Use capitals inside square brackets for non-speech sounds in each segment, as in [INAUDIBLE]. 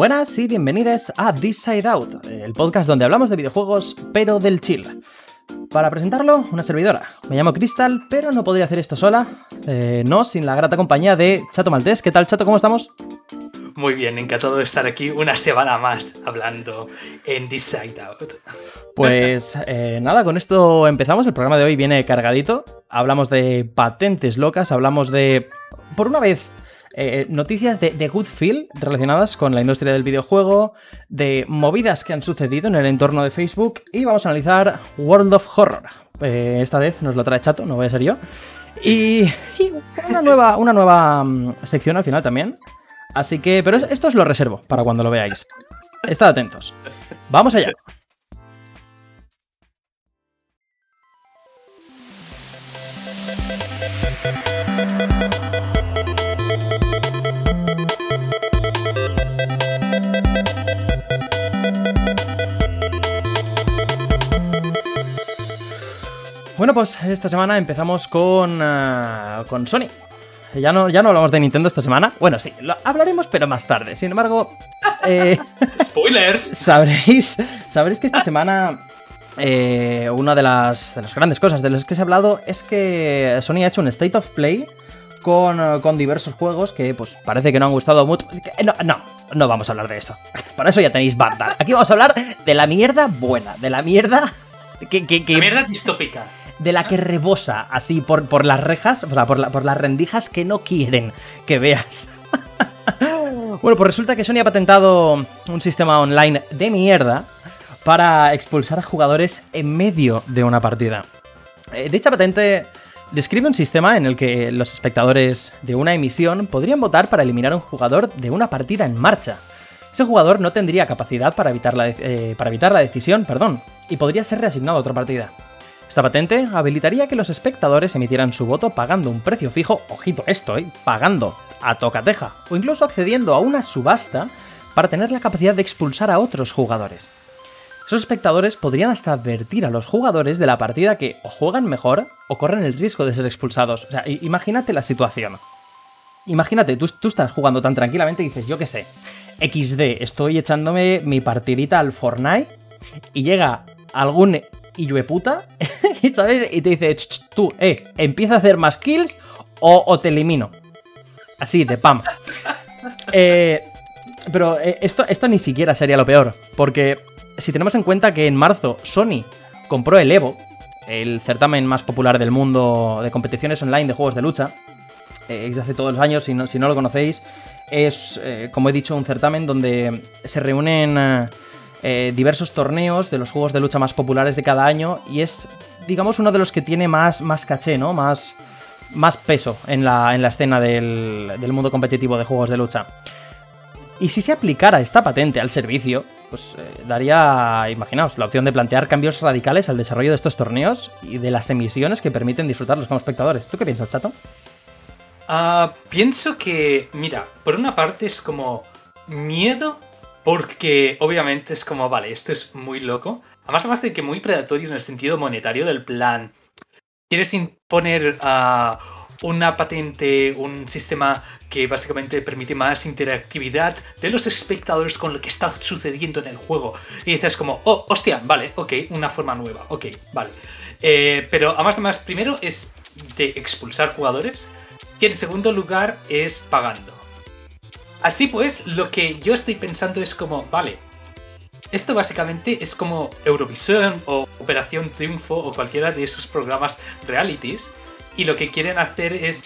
Buenas y bienvenidos a This Side Out, el podcast donde hablamos de videojuegos, pero del chill. Para presentarlo, una servidora. Me llamo Crystal, pero no podría hacer esto sola, eh, no sin la grata compañía de Chato Maltés. ¿Qué tal, Chato? ¿Cómo estamos? Muy bien, encantado de estar aquí una semana más hablando en This Side Out. Pues [LAUGHS] eh, nada, con esto empezamos. El programa de hoy viene cargadito. Hablamos de patentes locas, hablamos de, por una vez, eh, noticias de, good feel relacionadas con la industria del videojuego, de movidas que han sucedido en el entorno de Facebook y vamos a analizar World of Horror. Eh, esta vez nos lo trae Chato, no voy a ser yo. Y, una nueva, una nueva um, sección al final también. Así que, pero esto os lo reservo para cuando lo veáis. Estad atentos. Vamos allá. Bueno, pues esta semana empezamos con, uh, con Sony. Ya no, ya no hablamos de Nintendo esta semana. Bueno, sí, lo hablaremos, pero más tarde. Sin embargo. Eh, [LAUGHS] ¡Spoilers! Sabréis, sabréis que esta semana. Eh, una de las, de las grandes cosas de las que se ha hablado es que Sony ha hecho un State of Play con, con diversos juegos que, pues, parece que no han gustado mucho. No, no, no vamos a hablar de eso. [LAUGHS] Para eso ya tenéis banda. Aquí vamos a hablar de la mierda buena, de la mierda. Que, que, que... La mierda distópica de la que rebosa así por, por las rejas, o sea, por, la, por las rendijas que no quieren que veas. [LAUGHS] bueno, pues resulta que Sony ha patentado un sistema online de mierda para expulsar a jugadores en medio de una partida. Eh, dicha patente describe un sistema en el que los espectadores de una emisión podrían votar para eliminar a un jugador de una partida en marcha. Ese jugador no tendría capacidad para evitar la, eh, para evitar la decisión, perdón, y podría ser reasignado a otra partida. Esta patente habilitaría que los espectadores emitieran su voto pagando un precio fijo, ojito esto, ¿eh? pagando a tocateja, o incluso accediendo a una subasta para tener la capacidad de expulsar a otros jugadores. Esos espectadores podrían hasta advertir a los jugadores de la partida que o juegan mejor o corren el riesgo de ser expulsados. O sea, imagínate la situación. Imagínate, tú, tú estás jugando tan tranquilamente y dices, yo qué sé, XD, estoy echándome mi partidita al Fortnite y llega algún puta, [LAUGHS] ¿sabes? Y te dice, tú, eh, empieza a hacer más kills o, o te elimino. Así, de pam. [LAUGHS] Eh, pero eh, esto, esto ni siquiera sería lo peor, porque si tenemos en cuenta que en marzo Sony compró el Evo, el certamen más popular del mundo de competiciones online de juegos de lucha, eh, hace todos los años, si no, si no lo conocéis, es, eh, como he dicho, un certamen donde se reúnen eh, diversos torneos de los juegos de lucha más populares de cada año y es, digamos, uno de los que tiene más, más caché, ¿no? Más, más peso en la, en la escena del, del, mundo competitivo de juegos de lucha. Y si se aplicara esta patente al servicio, pues eh, daría, imaginaos, la opción de plantear cambios radicales al desarrollo de estos torneos y de las emisiones que permiten disfrutarlos como espectadores. ¿Tú qué piensas, Chato? Uh, pienso que, mira, por una parte es como miedo porque obviamente es como, vale, esto es muy loco. Además, además de que muy predatorio en el sentido monetario del plan. Quieres imponer uh, una patente, un sistema que básicamente permite más interactividad de los espectadores con lo que está sucediendo en el juego. Y dices como, oh, hostia, vale, ok, una forma nueva, ok, vale. Eh, pero además, además, primero es de expulsar jugadores y en segundo lugar es pagando. Así pues, lo que yo estoy pensando es como, vale, esto básicamente es como Eurovisión o Operación Triunfo o cualquiera de esos programas realities. Y lo que quieren hacer es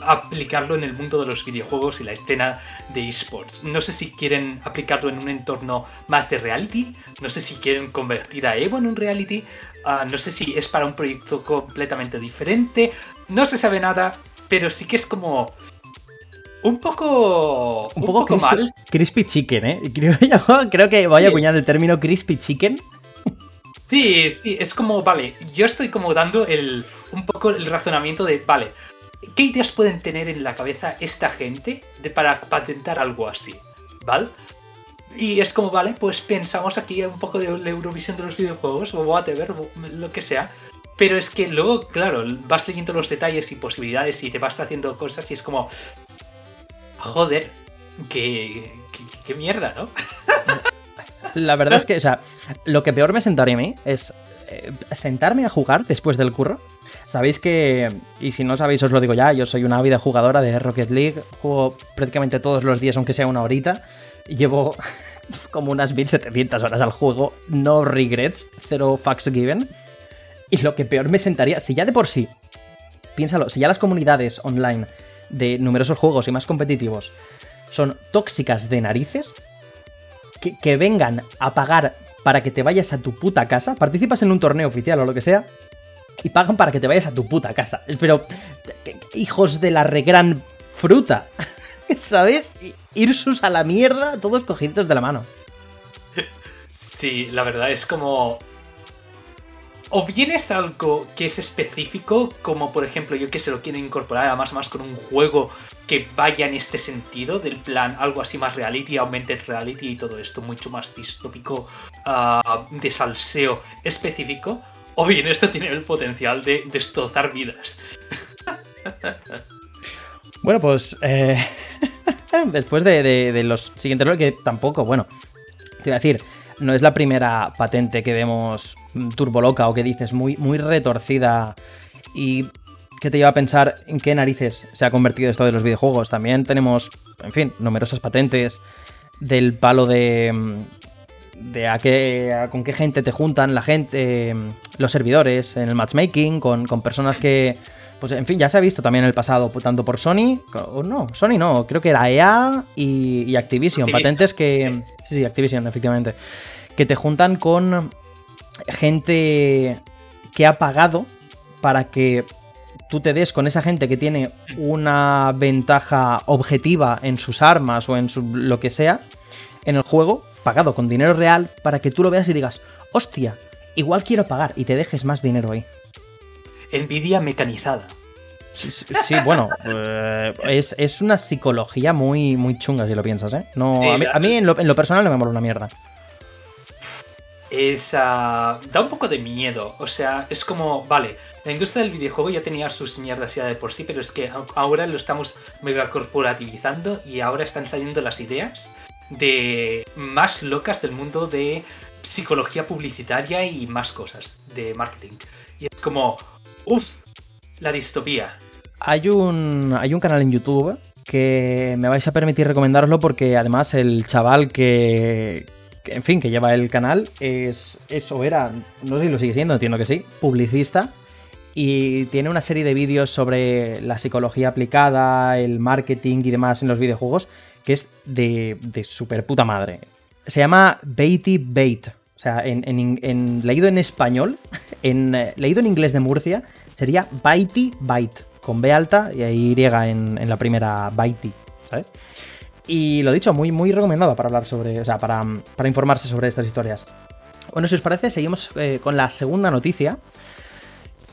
aplicarlo en el mundo de los videojuegos y la escena de esports. No sé si quieren aplicarlo en un entorno más de reality, no sé si quieren convertir a Evo en un reality, uh, no sé si es para un proyecto completamente diferente, no se sabe nada, pero sí que es como un poco. Un, un poco, poco crispy, mal. Crispy chicken, ¿eh? [LAUGHS] Creo, creo que voy a acuñar el término crispy chicken. Sí, sí, es como, vale, yo estoy como dando el, un poco el razonamiento de, vale, ¿qué ideas pueden tener en la cabeza esta gente de, para patentar algo así? ¿Vale? Y es como, vale, pues pensamos aquí un poco de la Eurovisión de los videojuegos, o whatever, lo que sea. Pero es que luego, claro, vas leyendo los detalles y posibilidades y te vas haciendo cosas y es como, joder, qué, qué, mierda, ¿no? La verdad es que, o sea, lo que peor me sentaría a mí es eh, sentarme a jugar después del curro. Sabéis que, y si no sabéis os lo digo ya, yo soy una ávida jugadora de Rocket League, juego prácticamente todos los días aunque sea una horita, llevo [LAUGHS] como unas 1700 horas al juego, no regrets, cero fucks given. Y lo que peor me sentaría, si ya de por sí, piénsalo, si ya las comunidades online de numerosos juegos y más competitivos son tóxicas de narices, que, vengan a pagar para que te vayas a tu puta casa, participas en un torneo oficial o lo que sea, y pagan para que te vayas a tu puta casa. Pero, hijos de la regran fruta. [LAUGHS] ¿Sabes? Irsus a la mierda, todos cogidos de la mano. Sí, la verdad es como. O bien es algo que es específico, como por ejemplo, yo que se lo quiero incorporar además más con un juego que vaya en este sentido, del plan algo así más reality, augmented reality y todo esto, mucho más distópico, ah, de salseo específico. O bien esto tiene el potencial de destrozar vidas. [LAUGHS] Bueno, pues eh, [LAUGHS] después de, los siguientes que tampoco, bueno, te a decir, no es la primera patente que vemos turboloca o que dices muy, muy retorcida y que te lleva a pensar en qué narices se ha convertido esto de los videojuegos. También tenemos, en fin, numerosas patentes del palo de de a qué, con qué gente te juntan la gente, los servidores en el matchmaking, con, con personas que pues en fin, ya se ha visto también en el pasado, tanto por Sony, o no, Sony no, creo que era EA y, Activision, patentes que... Sí, sí, Activision, efectivamente. Que te juntan con gente que ha pagado para que tú te des con esa gente que tiene una ventaja objetiva en sus armas o en lo que sea en el juego, pagado con dinero real, para que tú lo veas y digas, hostia, igual quiero pagar y te dejes más dinero ahí. Envidia mecanizada. Sí, bueno, eh, es, una psicología muy, muy chunga si lo piensas, ¿eh? No, a mí, en, lo, personal no me mola una mierda. Es. Ah, da un poco de miedo. O sea, es como. Vale, la industria del videojuego ya tenía sus mierdas ya de por sí, pero es que ahora lo estamos mega corporativizando y ahora están saliendo las ideas de más locas del mundo de psicología publicitaria y más cosas de marketing. Y es como, uff, la distopía. Hay un, hay un canal en YouTube que me vais a permitir recomendarlo porque además el chaval que, en fin, que lleva el canal es, eso era, no sé si lo sigue siendo, entiendo que sí, publicista. Y tiene una serie de vídeos sobre la psicología aplicada, el marketing y demás en los videojuegos, que es de, de super puta madre. Se llama Baity Bait. O sea, en, leído en español, [LAUGHS] en, eh, leído en inglés de Murcia, sería Baity Byte, con B alta y ahí Y en, la primera Baity, ¿sabes? Y lo dicho, muy, muy recomendado para hablar sobre, o sea, para, informarse sobre estas historias. Bueno, si os parece, seguimos eh, con la segunda noticia,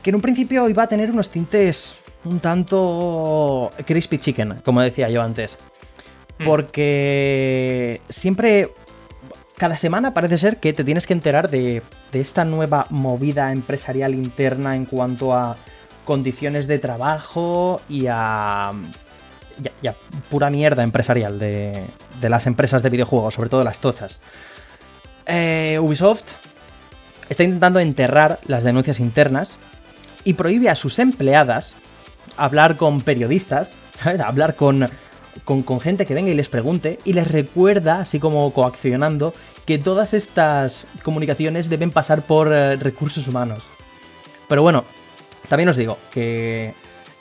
que en un principio iba a tener unos tintes un tanto crispy chicken, como decía yo antes. Hmm. Porque siempre cada semana parece ser que te tienes que enterar de, esta nueva movida empresarial interna en cuanto a condiciones de trabajo y a, ya, pura mierda empresarial de, las empresas de videojuegos, sobre todo las tochas. Eh, Ubisoft está intentando enterrar las denuncias internas y prohíbe a sus empleadas hablar con periodistas, [LAUGHS] ¿sabes? Hablar con con, gente que venga y les pregunte y les recuerda, así como coaccionando, que todas estas comunicaciones deben pasar por eh, recursos humanos. Pero bueno, también os digo que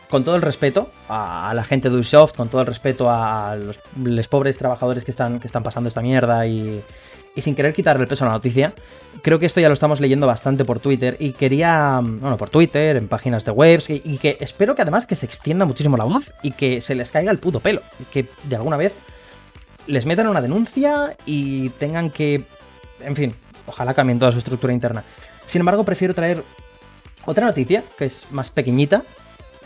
con todo el respeto a, la gente de Ubisoft, con todo el respeto a los, pobres trabajadores que están, que están pasando esta mierda y, y sin querer quitarle el peso a la noticia, creo que esto ya lo estamos leyendo bastante por Twitter y quería, bueno, por Twitter, en páginas de webs y, que espero que además que se extienda muchísimo la voz y que se les caiga el puto pelo, que de alguna vez les metan una denuncia y tengan que, en fin, ojalá cambien toda su estructura interna. Sin embargo, prefiero traer otra noticia, que es más pequeñita,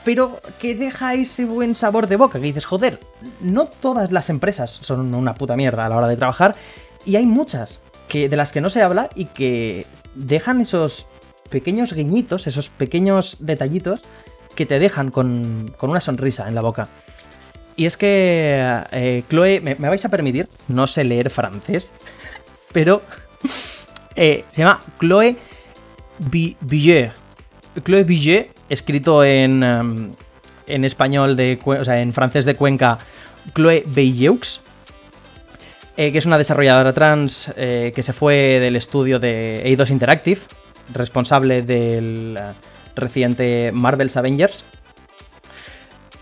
pero que deja ese buen sabor de boca, que dices, joder, no todas las empresas son una puta mierda a la hora de trabajar y hay muchas que, de las que no se habla y que dejan esos pequeños guiñitos, esos pequeños detallitos que te dejan con, una sonrisa en la boca. Y es que eh, Chloe, me, vais a permitir, no sé leer francés, pero eh, se llama Chloe Billet. Chloe Billet, escrito en, em, en español de, o sea, en francés de Cuenca, Chloe Belleux, eh, que es una desarrolladora trans que se fue del estudio de Eidos Interactive, responsable del reciente Marvel's Avengers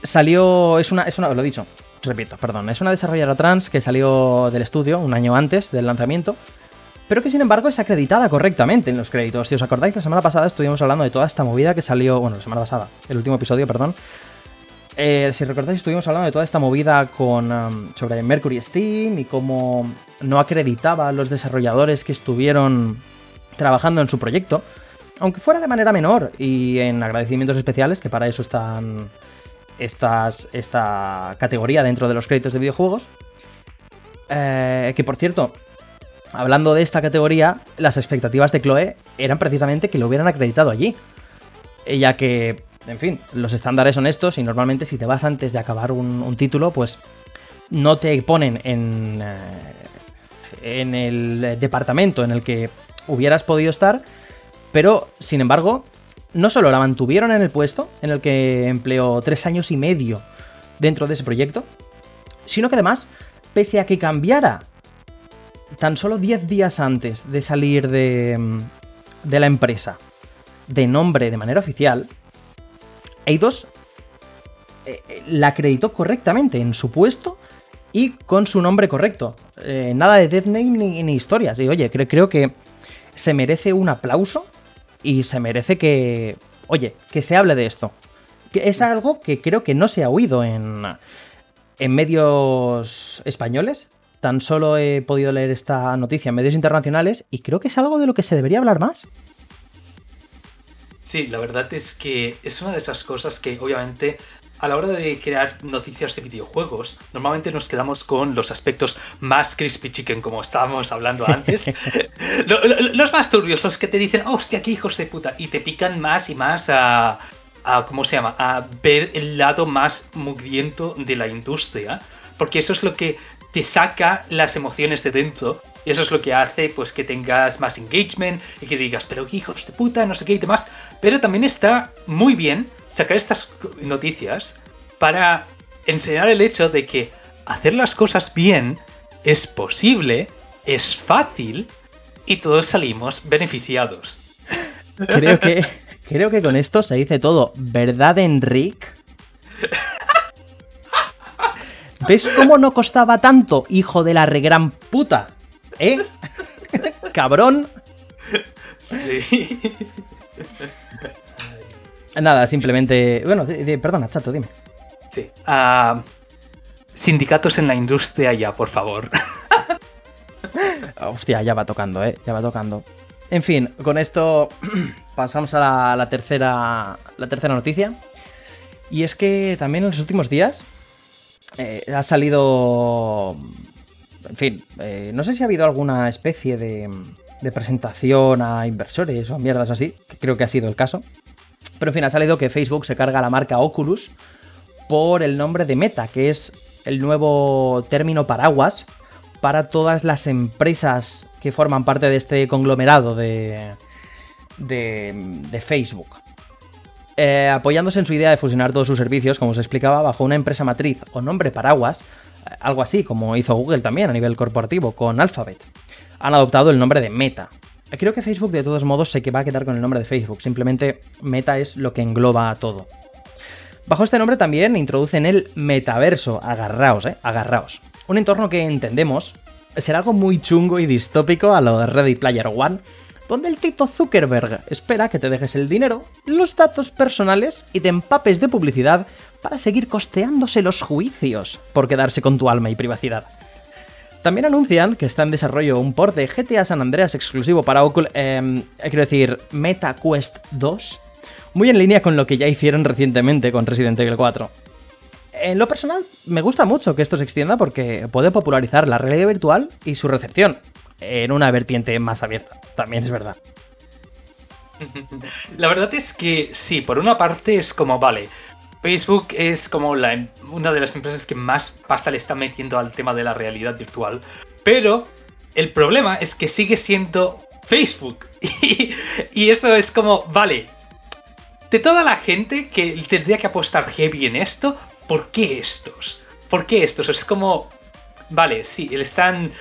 salió. Es una, es una. Lo he dicho, repito, perdón. Es una desarrolladora trans que salió del estudio un año antes del lanzamiento. Pero que sin embargo es acreditada correctamente en los créditos. Si os acordáis, la semana pasada estuvimos hablando de toda esta movida que salió. Bueno, la semana pasada, el último episodio, perdón. Eh, si recordáis, estuvimos hablando de toda esta movida con, um, sobre Mercury Steam y cómo no acreditaba a los desarrolladores que estuvieron trabajando en su proyecto, aunque fuera de manera menor y en agradecimientos especiales, que para eso están esta categoría dentro de los créditos de videojuegos. Eh, que por cierto, hablando de esta categoría, las expectativas de Chloe eran precisamente que lo hubieran acreditado allí. Ya que, en fin, los estándares son estos y normalmente si te vas antes de acabar un, título, pues no te ponen en, eh, en el departamento en el que hubieras podido estar, pero sin embargo no solo la mantuvieron en el puesto, en el que empleó tres años y medio dentro de ese proyecto, sino que además, pese a que cambiara tan solo 10 días antes de salir de, de la empresa de nombre de manera oficial, Eidos eh, eh, la acreditó correctamente en su puesto y con su nombre correcto. Eh, nada de death name ni, historias. Y oye, creo que se merece un aplauso y se merece que, oye, que se hable de esto. Que es algo que creo que no se ha oído en, en medios españoles. Tan solo he podido leer esta noticia en medios internacionales y creo que es algo de lo que se debería hablar más. Sí, la verdad es que es una de esas cosas que obviamente a la hora de crear noticias de videojuegos, normalmente nos quedamos con los aspectos más crispy chicken, como estábamos hablando antes. [LAUGHS] los más turbios, los que te dicen, hostia, qué hijos de puta, y te pican más y más a, a, ¿cómo se llama? A ver el lado más mugriento de la industria, porque eso es lo que te saca las emociones de dentro y eso es lo que hace pues que tengas más engagement y que digas, pero hijos de puta, no sé qué y demás. Pero también está muy bien sacar estas noticias para enseñar el hecho de que hacer las cosas bien es posible, es fácil y todos salimos beneficiados. Creo que, creo que con esto se dice todo. ¿Verdad, Enric? [LAUGHS] ¿Ves cómo no costaba tanto, hijo de la regran puta? ¿Eh? [LAUGHS] Cabrón. Sí. Nada, simplemente. Bueno, perdona, chato, dime. Sí. Ah, sindicatos en la industria ya, por favor. [LAUGHS] Hostia, ya va tocando, ¿eh? Ya va tocando. En fin, con esto [CLEARS THROAT] pasamos a la, tercera, la tercera noticia. Y es que también en los últimos días eh, ha salido en fin, eh, no sé si ha habido alguna especie de, presentación a inversores o mierdas así, creo que ha sido el caso. Pero en fin, ha salido que Facebook se carga la marca Oculus por el nombre de Meta, que es el nuevo término paraguas para todas las empresas que forman parte de este conglomerado de, de, Facebook. Eh, apoyándose en su idea de fusionar todos sus servicios, como se explicaba, bajo una empresa matriz o nombre paraguas, algo así como hizo Google también a nivel corporativo con Alphabet. Han adoptado el nombre de Meta. Creo que Facebook de todos modos se que va a quedar con el nombre de Facebook, simplemente Meta es lo que engloba a todo. Bajo este nombre también introducen el metaverso, agarraos, eh, agarraos. Un entorno que entendemos será algo muy chungo y distópico a lo de Ready Player One, donde el Tito Zuckerberg espera que te dejes el dinero, los datos personales y te empapes de publicidad para seguir costeándose los juicios por quedarse con tu alma y privacidad. También anuncian que está en desarrollo un port de GTA San Andreas exclusivo para Oculus, eh, quiero decir, Meta Quest 2, muy en línea con lo que ya hicieron recientemente con Resident Evil 4. En lo personal, me gusta mucho que esto se extienda porque puede popularizar la realidad virtual y su recepción en una vertiente más abierta, también es verdad. [LAUGHS] La verdad es que sí, por una parte es como, vale, Facebook es como la, una de las empresas que más pasta le está metiendo al tema de la realidad virtual. Pero el problema es que sigue siendo Facebook. [LAUGHS] Y, eso es como, vale, de toda la gente que tendría que apostar heavy en esto, ¿por qué estos? ¿Por qué estos? Es como, vale, sí, están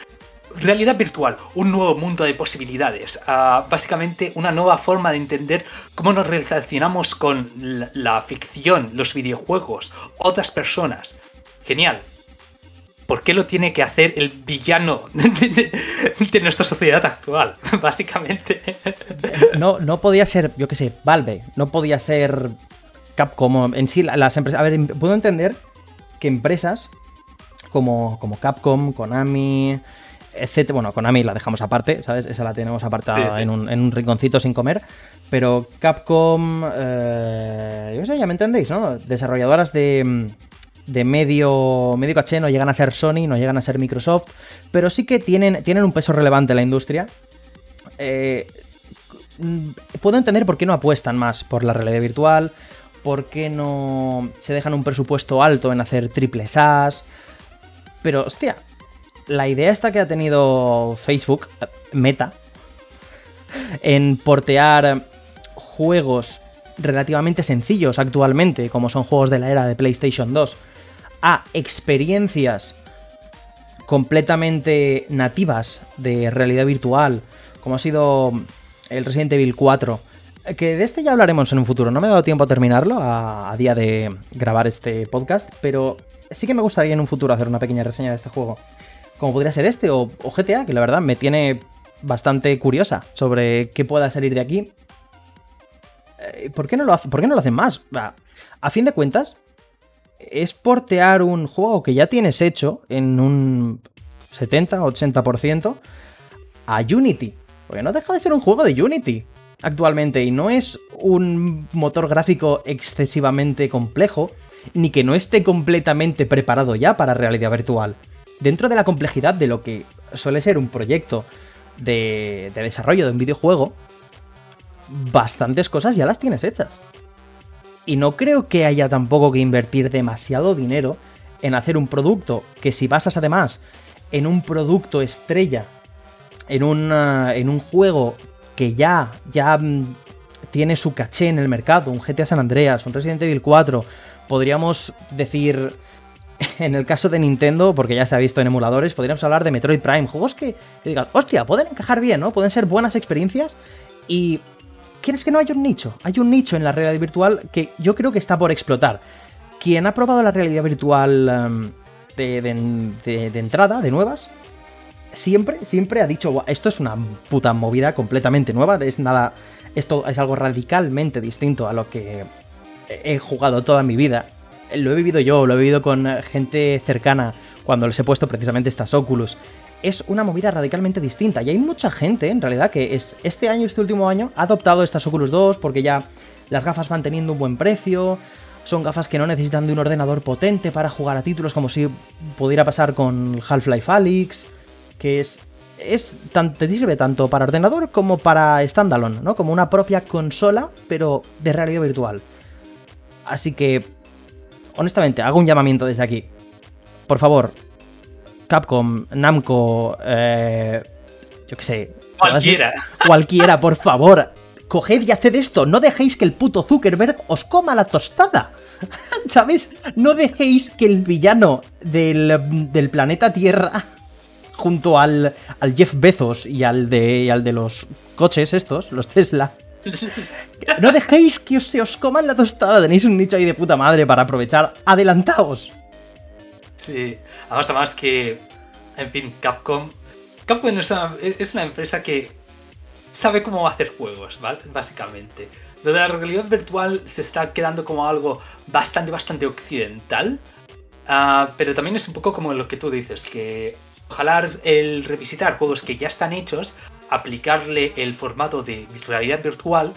realidad virtual, un nuevo mundo de posibilidades, ah, básicamente una nueva forma de entender cómo nos relacionamos con la, ficción, los videojuegos, otras personas. Genial. ¿Por qué lo tiene que hacer el villano [LAUGHS] de, nuestra sociedad actual? [LAUGHS] Básicamente. No, no podía ser, yo qué sé, Valve, no podía ser Capcom. En sí, las empresas. A ver, puedo entender que empresas como, como Capcom, Konami, etcétera. Bueno, Konami la dejamos aparte, ¿sabes? Esa la tenemos apartada En, un, rinconcito sin comer. Pero Capcom, eh, yo sé, ya me entendéis, ¿no? Desarrolladoras de, de medio, medio caché no llegan a ser Sony, no llegan a ser Microsoft, pero sí que tienen, tienen un peso relevante en la industria. Eh, puedo entender por qué no apuestan más por la realidad virtual, por qué no se dejan un presupuesto alto en hacer triple SAS. Pero, hostia, la idea esta que ha tenido Facebook, Meta, en portear juegos relativamente sencillos actualmente, como son juegos de la era de PlayStation 2, a experiencias completamente nativas de realidad virtual, como ha sido el Resident Evil 4, que de este ya hablaremos en un futuro. No me ha dado tiempo a terminarlo a, a, día de grabar este podcast, pero sí que me gustaría en un futuro hacer una pequeña reseña de este juego como podría ser este o, GTA, que la verdad me tiene bastante curiosa sobre qué pueda salir de aquí. Eh, ¿Por qué no lo, hace, ¿por qué no lo hacen más? A fin de cuentas, es portear un juego que ya tienes hecho en un 70-80% a Unity. Porque no deja de ser un juego de Unity actualmente y no es un motor gráfico excesivamente complejo, ni que no esté completamente preparado ya para realidad virtual dentro de la complejidad de lo que suele ser un proyecto de, desarrollo de un videojuego, bastantes cosas ya las tienes hechas. Y no creo que haya tampoco que invertir demasiado dinero en hacer un producto que si basas además en un producto estrella, en, en un juego que ya, ya mm, tiene su caché en el mercado, un GTA San Andreas, un Resident Evil 4, podríamos decir [LAUGHS] en el caso de Nintendo, porque ya se ha visto en emuladores, podríamos hablar de Metroid Prime, juegos que, digan, hostia, pueden encajar bien, ¿no? Pueden ser buenas experiencias y... ¿Quieres que no hay un nicho? Hay un nicho en la realidad virtual que yo creo que está por explotar. Quien ha probado la realidad virtual em, de, entrada, de nuevas, siempre, siempre ha dicho, esto es una puta movida completamente nueva, es nada, esto es algo radicalmente distinto a lo que he jugado toda mi vida lo he vivido yo, lo he vivido con gente cercana cuando les he puesto precisamente estas Oculus. Es una movida radicalmente distinta y hay mucha gente en realidad que es, este año, este último año, ha adoptado estas Oculus 2 porque ya las gafas van teniendo un buen precio, son gafas que no necesitan de un ordenador potente para jugar a títulos como si pudiera pasar con Half-Life Alyx, que es es te sirve tanto para ordenador como para standalone, ¿no? Como una propia consola, pero de realidad virtual. Así que honestamente, hago un llamamiento desde aquí. Por favor, Capcom, Namco, eh, yo qué sé. Cualquiera. Cualquiera, por favor. Coged y haced esto. No dejéis que el puto Zuckerberg os coma la tostada. [LAUGHS] ¿Sabéis? No dejéis que el villano del, del planeta Tierra, junto al, al, Jeff Bezos y al, de, al de los coches estos, los Tesla, no dejéis que se os coman la tostada. Tenéis un nicho ahí de puta madre para aprovechar. Adelantaos. Sí, además, además que, en fin, Capcom. Capcom es una, empresa que sabe cómo hacer juegos, ¿vale? Básicamente. Lo de la realidad virtual se está quedando como algo bastante, bastante occidental. Ah, pero también es un poco como lo que tú dices, que ojalá el revisitar juegos que ya están hechos aplicarle el formato de realidad virtual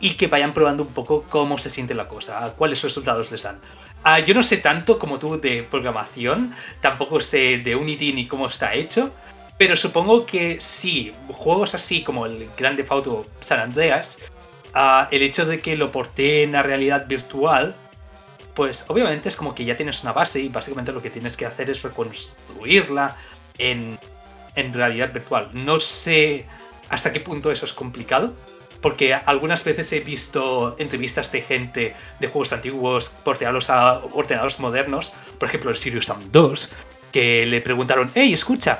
y que vayan probando un poco cómo se siente la cosa, cuáles resultados les dan. Ah, yo no sé tanto como tú de programación, tampoco sé de Unity ni cómo está hecho, pero supongo que sí, juegos así como el Grande Auto San Andreas, ah, el hecho de que lo porteen a realidad virtual pues obviamente es como que ya tienes una base y básicamente lo que tienes que hacer es reconstruirla en, en realidad virtual. No sé hasta qué punto eso es complicado, porque algunas veces he visto entrevistas de gente de juegos antiguos porteados a ordenadores modernos, por ejemplo el Sirius Sam 2, que le preguntaron, hey, escucha,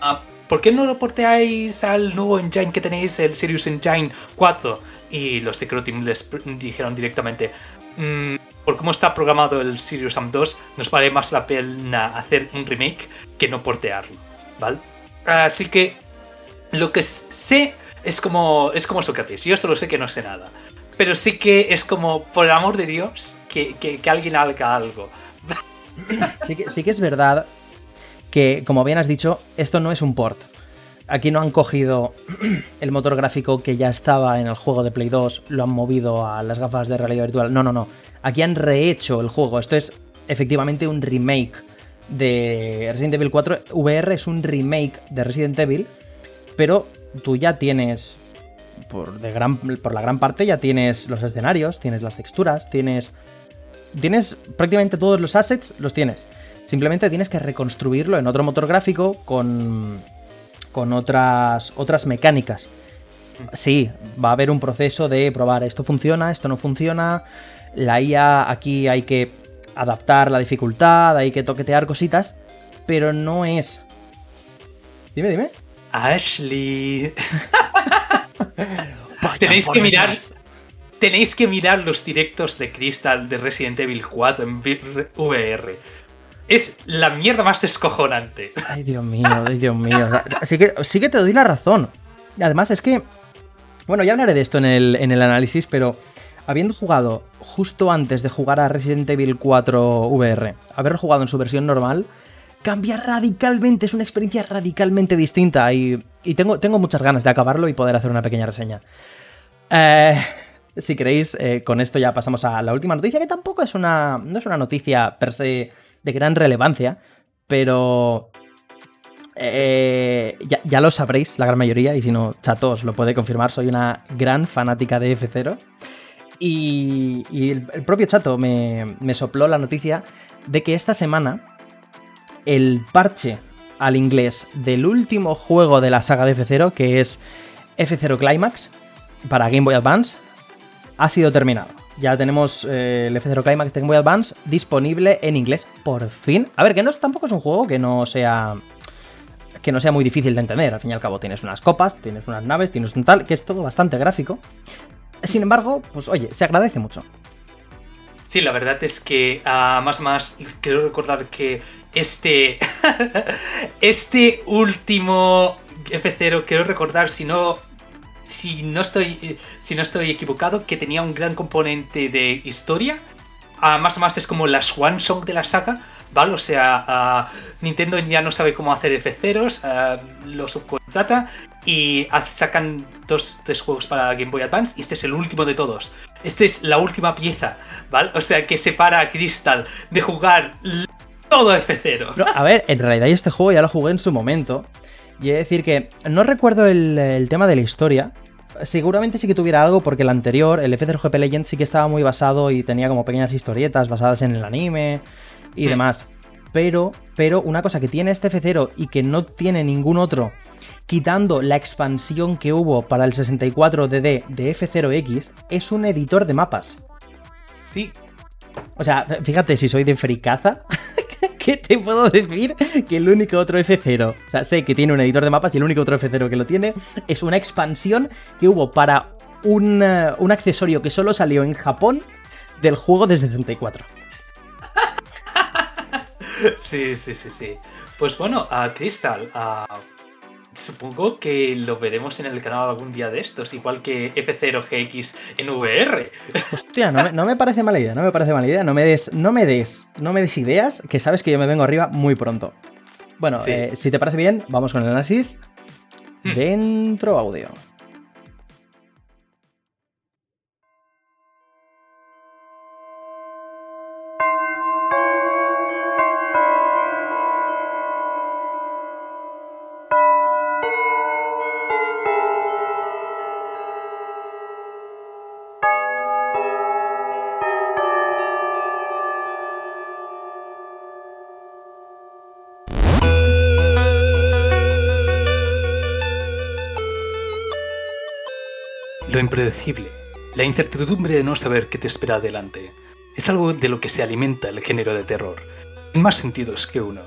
ah, ¿por qué no lo porteáis al nuevo engine que tenéis, el Sirius Engine 4? Y los de Team les dijeron directamente, mmm, por cómo está programado el Sirius Sam 2, nos vale más la pena hacer un remake que no portearlo, ¿vale? Así que lo que sé es como, es como Sócrates, yo solo sé que no sé nada. Pero sí que es como, por el amor de Dios, que, que, alguien haga algo. Sí que, sí que es verdad que, como bien has dicho, esto no es un port. Aquí no han cogido [CLEARS THROAT] el motor gráfico que ya estaba en el juego de Play 2, lo han movido a las gafas de realidad virtual. No, no, no. Aquí han rehecho el juego. Esto es efectivamente un remake de Resident Evil 4. VR es un remake de Resident Evil, pero tú ya tienes, por, la gran parte, ya tienes los escenarios, tienes las texturas, tienes... Tienes prácticamente todos los assets, los tienes. Simplemente tienes que reconstruirlo en otro motor gráfico con, con otras, otras mecánicas. Sí, va a haber un proceso de probar esto funciona, esto no funciona, la IA aquí hay que adaptar la dificultad, hay que toquetear cositas, pero no es... Dime, dime. Ashley. [LAUGHS] tenéis que mirar. Tenéis que mirar los directos de Crystal de Resident Evil 4 en VR. Es la mierda más descojonante. Ay, Dios mío, ay, Dios mío. Así que sí que te doy la razón. Además, es que. Bueno, ya hablaré de esto en el, en el análisis, pero habiendo jugado justo antes de jugar a Resident Evil 4 VR, haber jugado en su versión normal, cambia radicalmente, es una experiencia radicalmente distinta y, tengo, tengo, muchas ganas de acabarlo y poder hacer una pequeña reseña. Eh, si queréis, eh, con esto ya pasamos a la última noticia, que tampoco es una, no es una noticia per se de gran relevancia, pero eh, ya, lo sabréis, la gran mayoría, y si no, Chato os lo puede confirmar, soy una gran fanática de F0. Y, el, propio Chato me, sopló la noticia de que esta semana el parche al inglés del último juego de la saga de F0, que es F0 Climax, para Game Boy Advance, ha sido terminado. Ya tenemos eh, el F0 Climax de Game Boy Advance disponible en inglés, por fin. A ver, que no tampoco es un juego que no sea que no sea muy difícil de entender. Al fin y al cabo tienes unas copas, tienes unas naves, tienes un tal, que es todo bastante gráfico. Sin embargo, pues oye, se agradece mucho. Sí, la verdad es que uh, más más quiero recordar que este [LAUGHS] este último F0 quiero recordar si no si no estoy si no estoy equivocado que tenía un gran componente de historia. Uh, más o más es como la Swan Song de la saga, ¿vale? O sea, uh, Nintendo ya no sabe cómo hacer F0s, lo subcontrata y sacan dos, tres juegos para Game Boy Advance y este es el último de todos. Esta es la última pieza, ¿vale? O sea que separa a Crystal de jugar todo F0. a ver, en realidad este juego ya lo jugué en su momento. Y he de decir que no recuerdo el, tema de la historia. Seguramente sí que tuviera algo porque el anterior, el F0 GP Legend, sí que estaba muy basado y tenía como pequeñas historietas basadas en el anime y hmm. demás. Pero, pero una cosa que tiene este F0 y que no tiene ningún otro quitando la expansión que hubo para el 64DD de F0X, es un editor de mapas. Sí. O sea, fíjate, si soy de fricaza, [LAUGHS] ¿qué te puedo decir? Que el único otro F0, o sea, sé que tiene un editor de mapas y el único otro F0 que lo tiene es una expansión que hubo para un, eh, un accesorio que solo salió en Japón del juego de 64. [LAUGHS] Sí, sí, sí, sí. Pues bueno, a Crystal, a Supongo que lo veremos en el canal algún día de estos, igual que F0GX en VR. Hostia, no me, parece mala idea, no me parece mala idea. No me des, no me des, no me des ideas, que sabes que yo me vengo arriba muy pronto. Bueno, eh, si te parece bien, vamos con el análisis. Hmm. Dentro audio. Impredecible, la incertidumbre de no saber qué te espera adelante, es algo de lo que se alimenta el género de terror, en más sentidos que uno.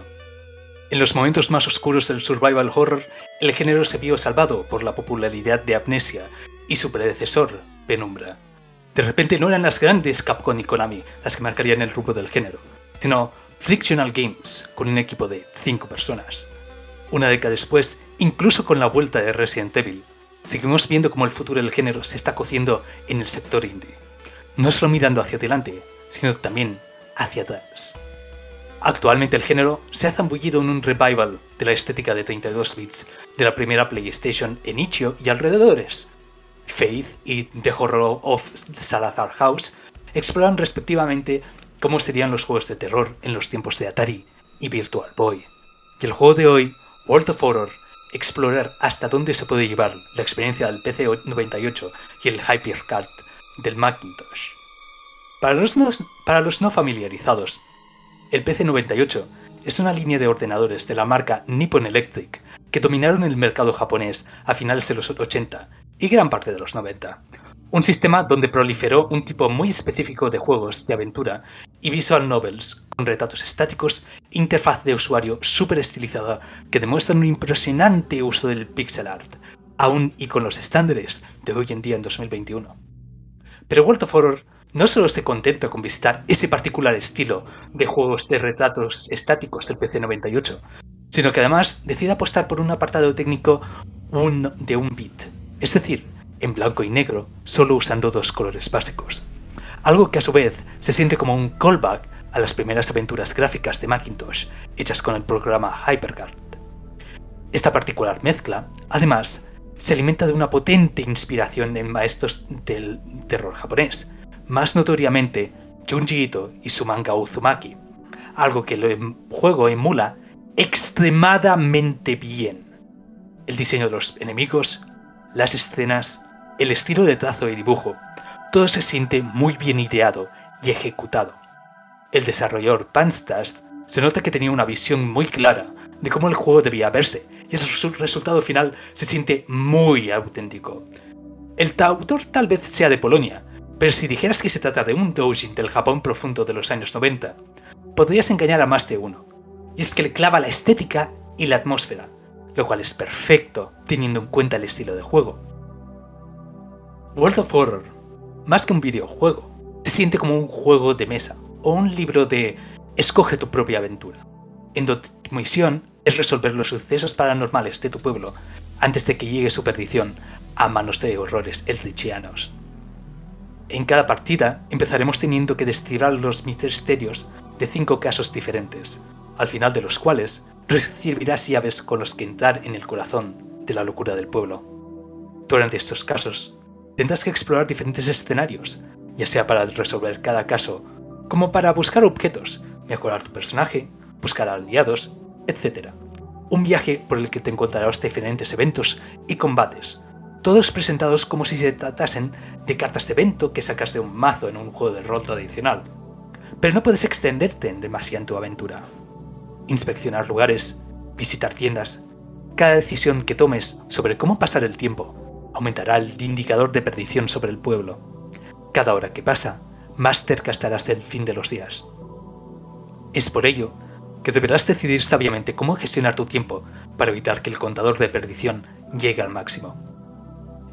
En los momentos más oscuros del survival horror, el género se vio salvado por la popularidad de Amnesia y su predecesor, Penumbra. De repente no eran las grandes Capcom y Konami las que marcarían el rumbo del género, sino Frictional Games, con un equipo de 5 personas. Una década después, incluso con la vuelta de Resident Evil, seguimos viendo cómo el futuro del género se está cociendo en el sector indie. No solo mirando hacia adelante, sino también hacia atrás. Actualmente el género se ha zambullido en un revival de la estética de 32 bits de la primera PlayStation en Ichio y alrededores. Faith y The Horror of Salazar House exploran respectivamente cómo serían los juegos de terror en los tiempos de Atari y Virtual Boy. Y el juego de hoy, World of Horror, explorar hasta dónde se puede llevar la experiencia del PC98 y el HyperCard del Macintosh. Para los para los no familiarizados, el PC98 es una línea de ordenadores de la marca Nippon Electric que dominaron el mercado japonés a finales de los 80 y gran parte de los 90. Un sistema donde proliferó un tipo muy específico de juegos de aventura y visual novels con retratos estáticos interfaz de usuario súper estilizada que demuestran un impresionante uso del pixel art, aún y con los estándares de hoy en día en 2021. Pero World of Horror no solo se contenta con visitar ese particular estilo de juegos de retratos estáticos del PC98, sino que además decide apostar por un apartado técnico de un bit, es decir, en blanco y negro, solo usando dos colores básicos. Algo que a su vez se siente como un callback a las primeras aventuras gráficas de Macintosh hechas con el programa HyperCard. Esta particular mezcla, además, se alimenta de una potente inspiración en maestros del terror japonés, más notoriamente Junji Ito y su manga Uzumaki, algo que el juego emula extremadamente bien. El diseño de los enemigos, las escenas, el estilo de trazo y dibujo, todo se siente muy bien ideado y ejecutado. El desarrollador Panstast se nota que tenía una visión muy clara de cómo el juego debía verse y el resultado final se siente muy auténtico. El autor tal vez sea de Polonia, pero si dijeras que se trata de un doujin del Japón profundo de los años 90, podrías engañar a más de uno. Y es que le clava la estética y la atmósfera, lo cual es perfecto teniendo en cuenta el estilo de juego. World of Horror, más que un videojuego, se siente como un juego de mesa o un libro de escoge tu propia aventura, en donde tu misión es resolver los sucesos paranormales de tu pueblo antes de que llegue su perdición a manos de horrores eldritchianos. En cada partida empezaremos teniendo que descifrar los misterios de cinco casos diferentes, al final de los cuales recibirás llaves con los que entrar en el corazón de la locura del pueblo. Durante estos casos, tendrás que explorar diferentes escenarios, ya sea para resolver cada caso, como para buscar objetos, mejorar tu personaje, buscar aliados, etc. Un viaje por el que te encontrarás diferentes eventos y combates, todos presentados como si se tratasen de cartas de evento que sacas de un mazo en un juego de rol tradicional. Pero no puedes extenderte en demasiado en tu aventura. Inspeccionar lugares, visitar tiendas, cada decisión que tomes sobre cómo pasar el tiempo aumentará el indicador de perdición sobre el pueblo. Cada hora que pasa, más cerca estarás del fin de los días. Es por ello que deberás decidir sabiamente cómo gestionar tu tiempo para evitar que el contador de perdición llegue al máximo.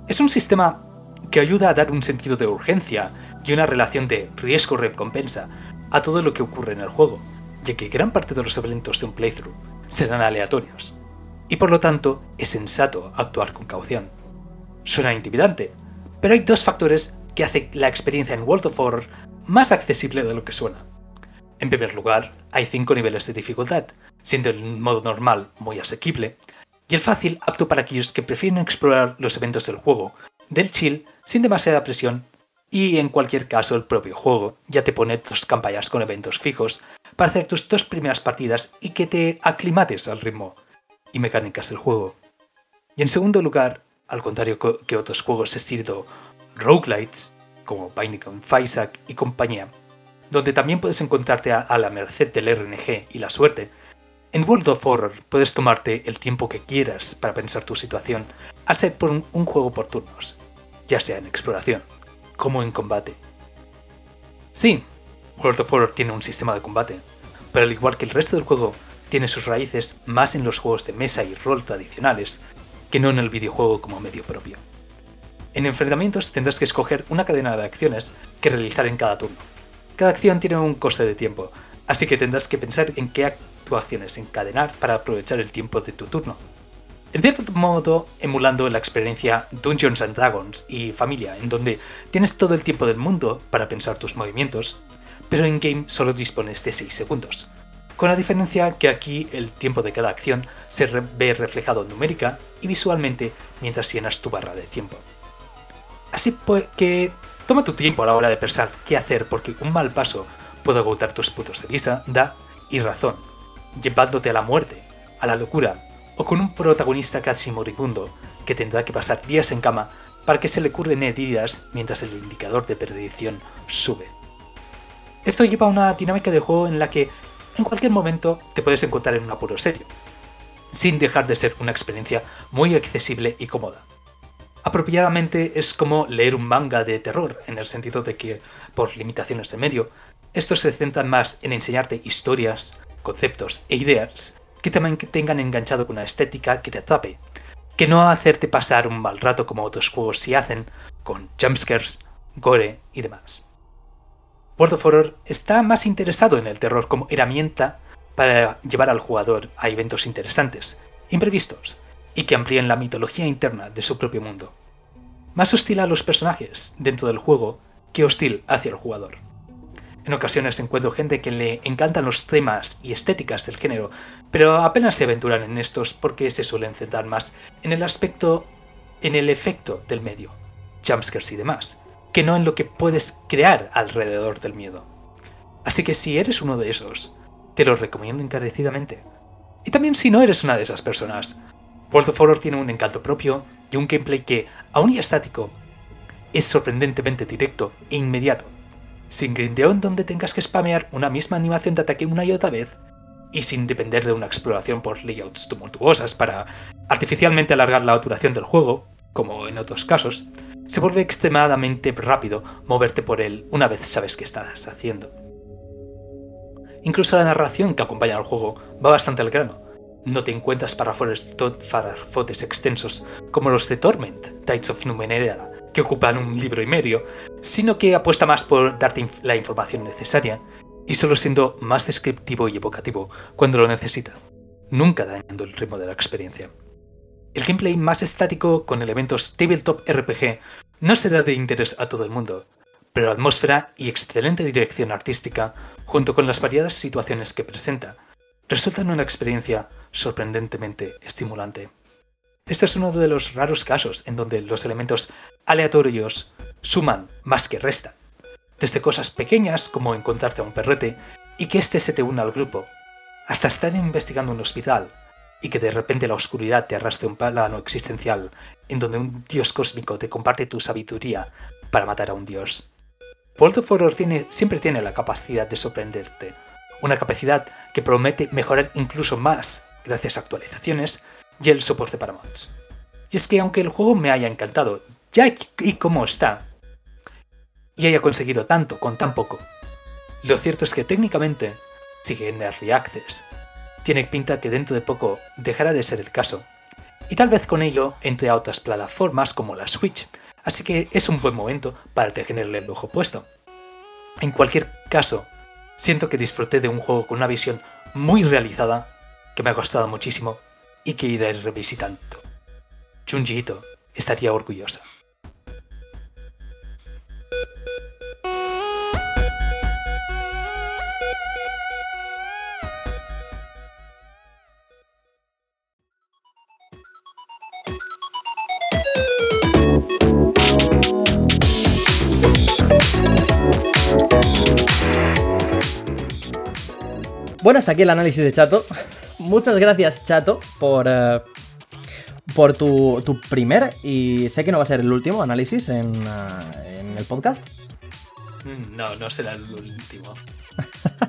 Es un sistema que ayuda a dar un sentido de urgencia y una relación de riesgo-recompensa a todo lo que ocurre en el juego, ya que gran parte de los eventos de un playthrough serán aleatorios, y por lo tanto es sensato actuar con caución. Suena intimidante, pero hay dos factores que hacen la experiencia en World of Horror más accesible de lo que suena. En primer lugar, hay cinco niveles de dificultad, siendo el modo normal muy asequible, y el fácil apto para aquellos que prefieren explorar los eventos del juego, del chill sin demasiada presión, y en cualquier caso el propio juego ya te pone tus campañas con eventos fijos para hacer tus dos primeras partidas y que te aclimates al ritmo y mecánicas del juego. Y en segundo lugar, al contrario que otros juegos estilo roguelites, como Binding of Isaac y compañía, donde también puedes encontrarte a la merced del RNG y la suerte, en World of Horror puedes tomarte el tiempo que quieras para pensar tu situación, al ser por un, juego por turnos. ya sea en exploración como en combate. Sí, World of Warcraft tiene un sistema de combate, pero al igual que el resto del juego, tiene sus raíces más en los juegos de mesa y rol tradicionales que no en el videojuego como medio propio. En enfrentamientos tendrás que escoger una cadena de acciones que realizar en cada turno. Cada acción tiene un coste de tiempo, así que tendrás que pensar en qué actuaciones encadenar para aprovechar el tiempo de tu turno. En cierto modo, emulando la experiencia Dungeons Dragons y Familia, en donde tienes todo el tiempo del mundo para pensar tus movimientos, pero en game solo dispones de 6 segundos. Con la diferencia que aquí el tiempo de cada acción se ve reflejado numérica y visualmente mientras llenas tu barra de tiempo. Así pues que toma tu tiempo a la hora de pensar qué hacer porque un mal paso puede agotar tus puntos de vista, da y razón, llevándote a la muerte, a la locura o con un protagonista casi moribundo que tendrá que pasar días en cama para que se le curren heridas mientras el indicador de perdición sube. Esto lleva a una dinámica de juego en la que en cualquier momento te puedes encontrar en un apuro serio, sin dejar de ser una experiencia muy accesible y cómoda apropiadamente es como leer un manga de terror, en el sentido de que, por limitaciones de medio, estos se centran más en enseñarte historias, conceptos e ideas que te mantengan enganchado con una estética que te atrape, que no hacerte pasar un mal rato como otros juegos sí hacen, con jumpscares, gore y demás. World of Horror está más interesado en el terror como herramienta para llevar al jugador a eventos interesantes, imprevistos, y que amplíen la mitología interna de su propio mundo. Más hostil a los personajes dentro del juego que hostil hacia el jugador. En ocasiones encuentro gente que le encantan los temas y estéticas del género, pero apenas se aventuran en estos porque se suelen centrar más en el aspecto, en el efecto del medio, jumpscares y demás, que no en lo que puedes crear alrededor del miedo. Así que si eres uno de esos, te lo recomiendo encarecidamente. Y también si no eres una de esas personas, World of Horror tiene un encanto propio y un gameplay que, aún y estático, es sorprendentemente directo e inmediato, sin grindeón donde tengas que spamear una misma animación de ataque una y otra vez, y sin depender de una exploración por layouts tumultuosas para artificialmente alargar la duración del juego, como en otros casos, se vuelve extremadamente rápido moverte por él una vez sabes qué estás haciendo. Incluso la narración que acompaña al juego va bastante al grano, no te encuentras parafotes extensos como los de Torment, Tides of Numenera, que ocupan un libro y medio, sino que apuesta más por darte la información necesaria y solo siendo más descriptivo y evocativo cuando lo necesita, nunca dañando el ritmo de la experiencia. El gameplay más estático con elementos tabletop RPG no será de interés a todo el mundo, pero la atmósfera y excelente dirección artística, junto con las variadas situaciones que presenta, resultan una experiencia sorprendentemente estimulante. Este es uno de los raros casos en donde los elementos aleatorios suman más que restan, desde cosas pequeñas como encontrarte a un perrete y que éste se te una al grupo, hasta estar investigando un hospital y que de repente la oscuridad te arrastre un plano existencial en donde un dios cósmico te comparte tu sabiduría para matar a un dios. World of Horror siempre tiene la capacidad de sorprenderte, una capacidad que promete mejorar incluso más gracias a actualizaciones y el soporte para mods. Y es que aunque el juego me haya encantado ya y cómo está, y haya conseguido tanto con tan poco, lo cierto es que técnicamente sigue en Early Access. Tiene pinta que dentro de poco dejará de ser el caso, y tal vez con ello entre a otras plataformas como la Switch, así que es un buen momento para tenerle el ojo puesto. En cualquier caso, siento que disfruté de un juego con una visión muy realizada que me ha costado muchísimo y que iré revisitando. Junji estaría orgullosa. Bueno, hasta aquí el análisis de Chato. Muchas gracias, Chato, por, eh, por tu, primer y sé que no va a ser el último análisis en, eh, en el podcast. No, no será el último.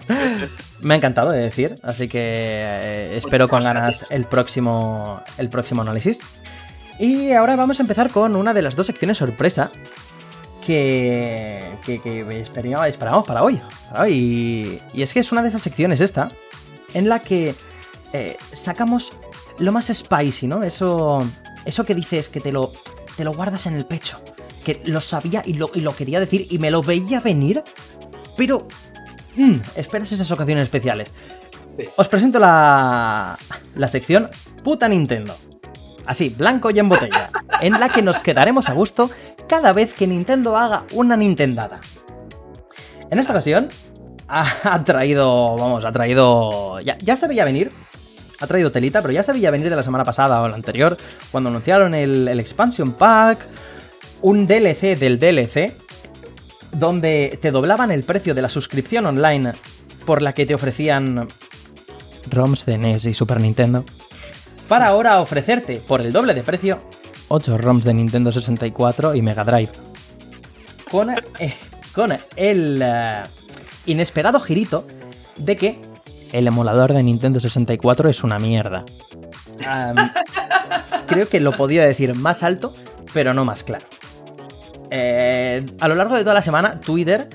[LAUGHS] Me ha encantado de decir, así que eh, espero con ganas el próximo, el próximo análisis. Y ahora vamos a empezar con una de las dos secciones sorpresa que, que, que esperamos, para hoy. Y, es que es una de esas secciones esta en la que eh, sacamos lo más spicy, ¿no? Eso, eso que dices que te lo, te lo guardas en el pecho. Que lo sabía y lo, y lo quería decir y me lo veía venir, pero mm, esperas esas ocasiones especiales. Os presento la, la sección Puta Nintendo. Así, blanco y en botella, en la que nos quedaremos a gusto cada vez que Nintendo haga una Nintendada. En esta ocasión, ha, traído, vamos, ha traído... Ya, ya se veía venir, ha traído telita, pero ya se veía venir de la semana pasada o la anterior, cuando anunciaron el, el Expansion Pack, un DLC del DLC, donde te doblaban el precio de la suscripción online por la que te ofrecían ROMs de NES y Super Nintendo, para ahora ofrecerte por el doble de precio 8 ROMs de Nintendo 64 y Mega Drive. Con, eh, con el eh, inesperado girito de que el emulador de Nintendo 64 es una mierda. [LAUGHS] creo que lo podía decir más alto, pero no más claro. Eh, a lo largo de toda la semana, Twitter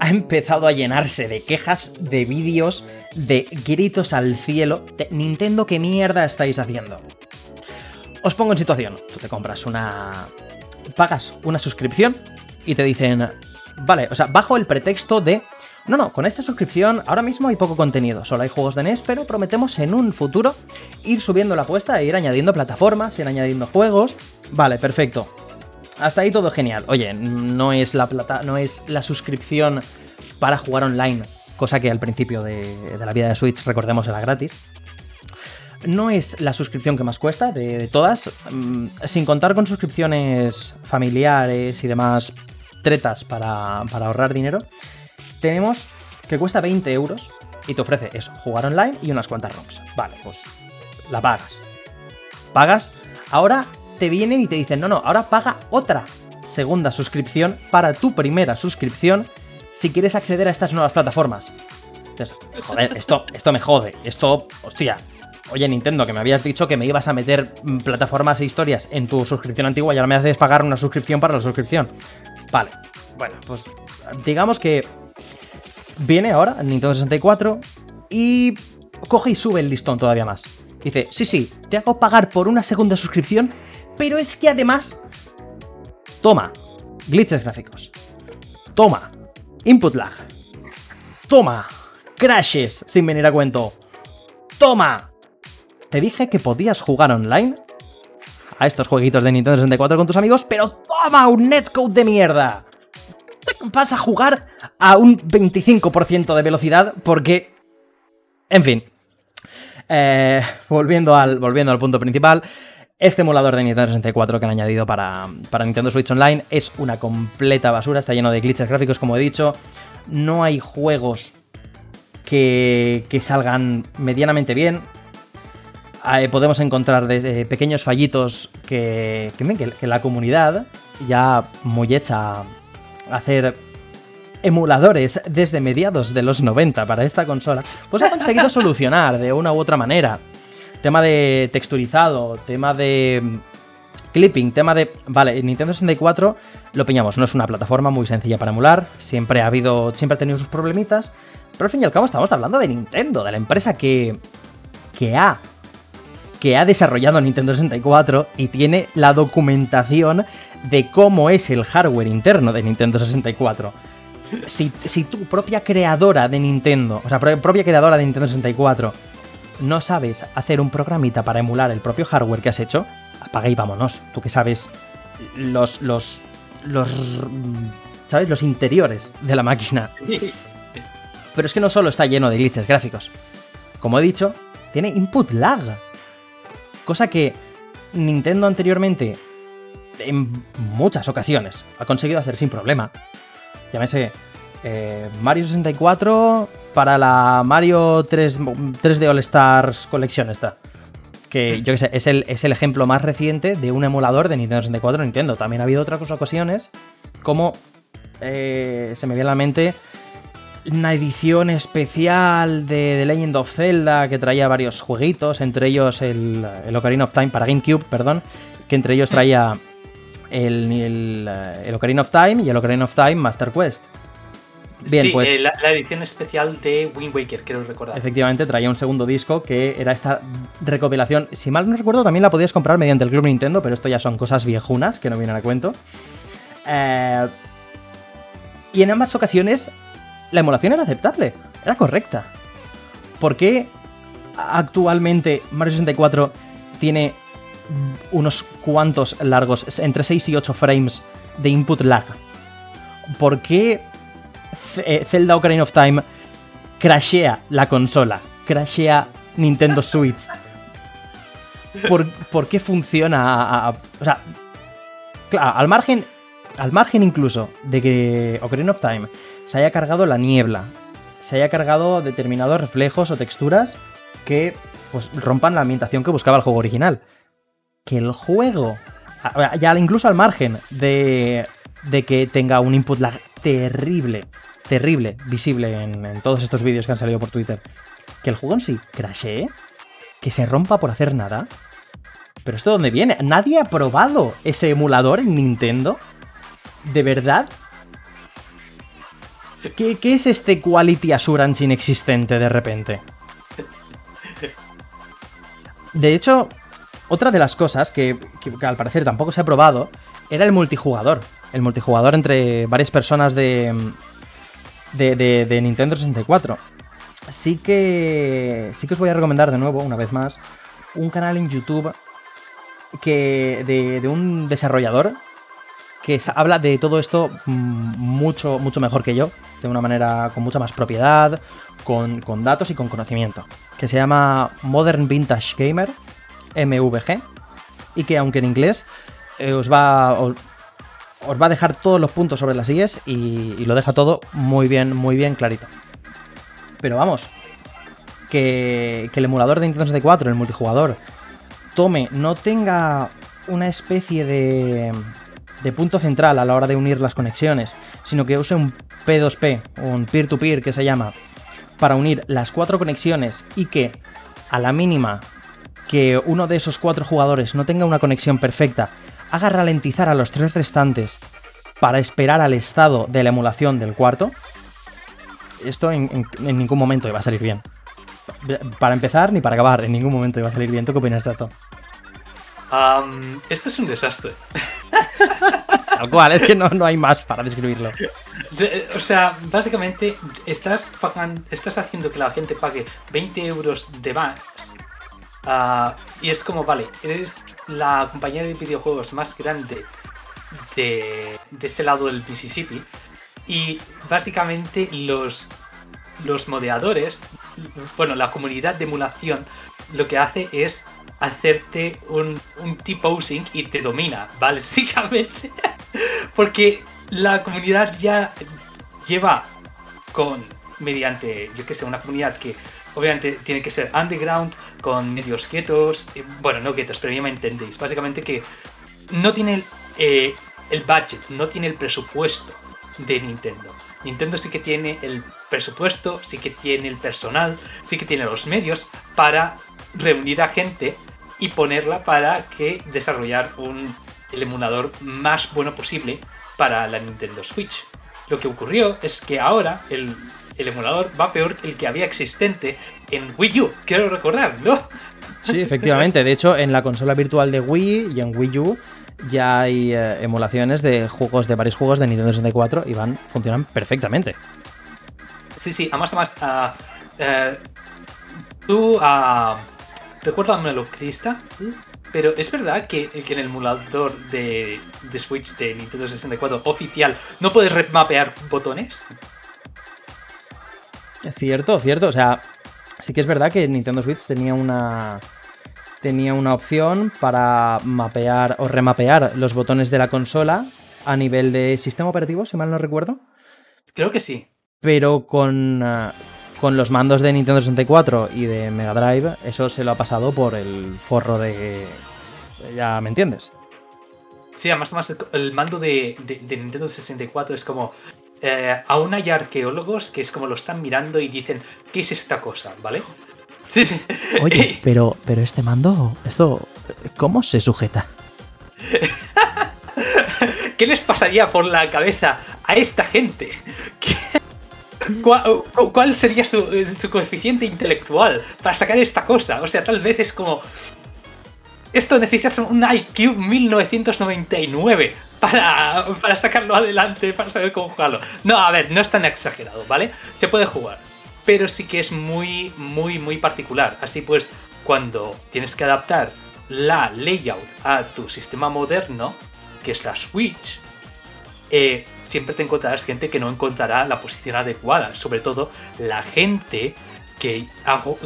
ha empezado a llenarse de quejas, de vídeos, de gritos al cielo. De, Nintendo, ¿qué mierda estáis haciendo? Os pongo en situación. Tú te compras una... Pagas una suscripción y te dicen... Vale, o sea, bajo el pretexto de... No, no, con esta suscripción ahora mismo hay poco contenido, solo hay juegos de NES, pero prometemos en un futuro ir subiendo la apuesta e ir añadiendo plataformas, ir añadiendo juegos. Vale, perfecto. Hasta ahí todo genial. Oye, no es la plata, no es la suscripción para jugar online, cosa que al principio de, la vida de Switch recordemos era gratis. No es la suscripción que más cuesta de, todas, mm, sin contar con suscripciones familiares y demás tretas para, ahorrar dinero. Tenemos que cuesta 20 euros y te ofrece eso, jugar online y unas cuantas ROMs. Vale, pues la pagas. Pagas. Ahora te vienen y te dicen, no, no, ahora paga otra segunda suscripción para tu primera suscripción si quieres acceder a estas nuevas plataformas. Entonces, joder, esto, esto me jode. Esto, hostia. Oye, Nintendo, que me habías dicho que me ibas a meter mm, plataformas e historias en tu suscripción antigua y ahora me haces pagar una suscripción para la suscripción. Vale. Bueno, pues digamos que viene ahora Nintendo 64 y coge y sube el listón todavía más. Dice, sí, sí, te hago pagar por una segunda suscripción, pero es que además... Toma, glitches gráficos. Toma, input lag. Toma, crashes sin venir a cuento. Toma. Te dije que podías jugar online a estos jueguitos de Nintendo 64 con tus amigos, pero toma un netcode de mierda. Vas a jugar a un 25% de velocidad porque... En fin. Eh, volviendo, al, volviendo al punto principal. Este emulador de Nintendo 64 que han añadido para, para, Nintendo Switch Online es una completa basura, está lleno de glitches gráficos, como he dicho. No hay juegos que, salgan medianamente bien. Podemos encontrar de, pequeños fallitos que, que, la comunidad, ya muy hecha a hacer emuladores desde mediados de los 90 para esta consola, pues ha conseguido [LAUGHS] solucionar de una u otra manera. Tema de texturizado, tema de clipping, tema de... Vale, Nintendo 64 lo piñamos, no es una plataforma muy sencilla para emular, siempre ha habido, siempre ha tenido sus problemitas, pero al fin y al cabo estamos hablando de Nintendo, de la empresa que, que ha que ha desarrollado Nintendo 64 y tiene la documentación de cómo es el hardware interno de Nintendo 64. Si, si tu propia creadora de Nintendo, o sea, propia creadora de Nintendo 64, no sabes hacer un programita para emular el propio hardware que has hecho, apaga y vámonos. Tú que sabes los, los, los, ¿sabes? Los interiores de la máquina. [LAUGHS] Pero es que no solo está lleno de glitches gráficos. Como he dicho, tiene input lag. Cosa que Nintendo anteriormente, en muchas ocasiones, ha conseguido hacer sin problema. Llámese eh, Mario 64 para la Mario 3, d All Stars Collection esta. Que yo que sé, es el, es el ejemplo más reciente de un emulador de Nintendo 64 Nintendo. También ha habido otras ocasiones, como eh, se me viene a la mente una edición especial de The Legend of Zelda que traía varios jueguitos, entre ellos el, el Ocarina of Time para GameCube, perdón, que entre ellos traía el, el, el Ocarina of Time y el Ocarina of Time Master Quest. Bien, sí, pues, eh, la, edición especial de Wind Waker, quiero recordar. Efectivamente, traía un segundo disco que era esta recopilación. Si mal no recuerdo, también la podías comprar mediante el Club Nintendo, pero esto ya son cosas viejunas que no vienen a cuento. Eh, y en ambas ocasiones la emulación era aceptable, era correcta. ¿Por qué actualmente Mario 64 tiene unos cuantos largos, entre 6 y 8 frames de input lag? ¿Por qué eh, Zelda Ocarina of Time crashea la consola, crashea Nintendo Switch. ¿Por, qué funciona? o sea, al margen, al margen incluso de que Ocarina of Time se haya cargado la niebla, se haya cargado determinados reflejos o texturas que pues, rompan la ambientación que buscaba el juego original. Que el juego, ya incluso al margen de, de que tenga un input lag terrible terrible, visible en, todos estos vídeos que han salido por Twitter. Que el juego en sí crashee, que se rompa por hacer nada. Pero esto de dónde viene? ¿Nadie ha probado ese emulador en Nintendo? ¿De verdad? ¿Qué, es este Quality Assurance inexistente de repente? De hecho, otra de las cosas que, que, al parecer tampoco se ha probado era el multijugador. El multijugador entre varias personas de, de, Nintendo 64. Sí que, sí que os voy a recomendar de nuevo, una vez más, un canal en YouTube que de, un desarrollador que habla de todo esto mm, mucho, mucho mejor que yo, de una manera con mucha más propiedad, con, datos y con conocimiento, que se llama Modern Vintage Gamer, MVG, y que aunque en inglés eh, os va, os va a dejar todos los puntos sobre las IES y, lo deja todo muy bien, muy bien clarito. Pero vamos, que, el emulador de Nintendo 64, el multijugador, tome, no tenga una especie de, de punto central a la hora de unir las conexiones, sino que use un P2P, un peer-to-peer -peer que se llama, para unir las cuatro conexiones y que a la mínima que uno de esos cuatro jugadores no tenga una conexión perfecta, haga ralentizar a los tres restantes para esperar al estado de la emulación del cuarto, esto en, ningún momento iba a salir bien. Para empezar ni para acabar, en ningún momento iba a salir bien. ¿Tú qué opinas de esto? esto es un desastre. Tal cual, es que no, no hay más para describirlo. o sea, básicamente estás, estás haciendo que la gente pague 20 euros de más Ah, y es como, vale, eres la compañía de videojuegos más grande de, de este lado del Mississippi. Y básicamente los, los modeadores, bueno, la comunidad de emulación, lo que hace es hacerte un, un T-posing y te domina, básicamente. [LAUGHS] Porque la comunidad ya lleva con, mediante, yo que sé, una comunidad que obviamente tiene que ser underground, con medios quietos, bueno, no quietos, pero ya me entendéis. Básicamente que no tiene eh, el budget, no tiene el presupuesto de Nintendo. Nintendo sí que tiene el presupuesto, sí que tiene el personal, sí que tiene los medios para reunir a gente y ponerla para que desarrollar un, el emulador más bueno posible para la Nintendo Switch. Lo que ocurrió es que ahora el el emulador va peor que el que había existente en Wii U, quiero recordar, ¿no? Sí, efectivamente. De hecho, en la consola virtual de Wii y en Wii U ya hay eh, emulaciones de juegos, de varios juegos de Nintendo 64 y van, funcionan perfectamente. Sí, sí, además, además, uh, uh, tú, uh, recuérdamelo, Crista, pero es verdad que, que en el emulador de, de Switch de Nintendo 64 oficial no puedes remapear botones. Cierto, cierto. O sea, sí que es verdad que Nintendo Switch tenía una. Tenía una opción para mapear o remapear los botones de la consola a nivel de sistema operativo, si mal no recuerdo. Creo que sí. Pero con, ah, con los mandos de Nintendo 64 y de Mega Drive, eso se lo ha pasado por el forro de. Ya me entiendes. Sí, además, el mando de, de, de Nintendo 64 es como eh, aún hay arqueólogos que es como lo están mirando y dicen, ¿qué es esta cosa? ¿Vale? Sí, sí. Oye, pero, pero este mando, esto, ¿cómo se sujeta? [LAUGHS] ¿Qué les pasaría por la cabeza a esta gente? [LAUGHS] ¿Cuál, sería su, su, coeficiente intelectual para sacar esta cosa? O sea, tal vez es como... Esto necesitas un IQ 1999 para, para sacarlo adelante, para saber cómo jugarlo. No, a ver, no es tan exagerado, ¿vale? Se puede jugar, pero sí que es muy, muy, muy particular. Así pues, cuando tienes que adaptar la layout a tu sistema moderno, que es la Switch, eh, siempre te encontrarás gente que no encontrará la posición adecuada. Sobre todo la gente que,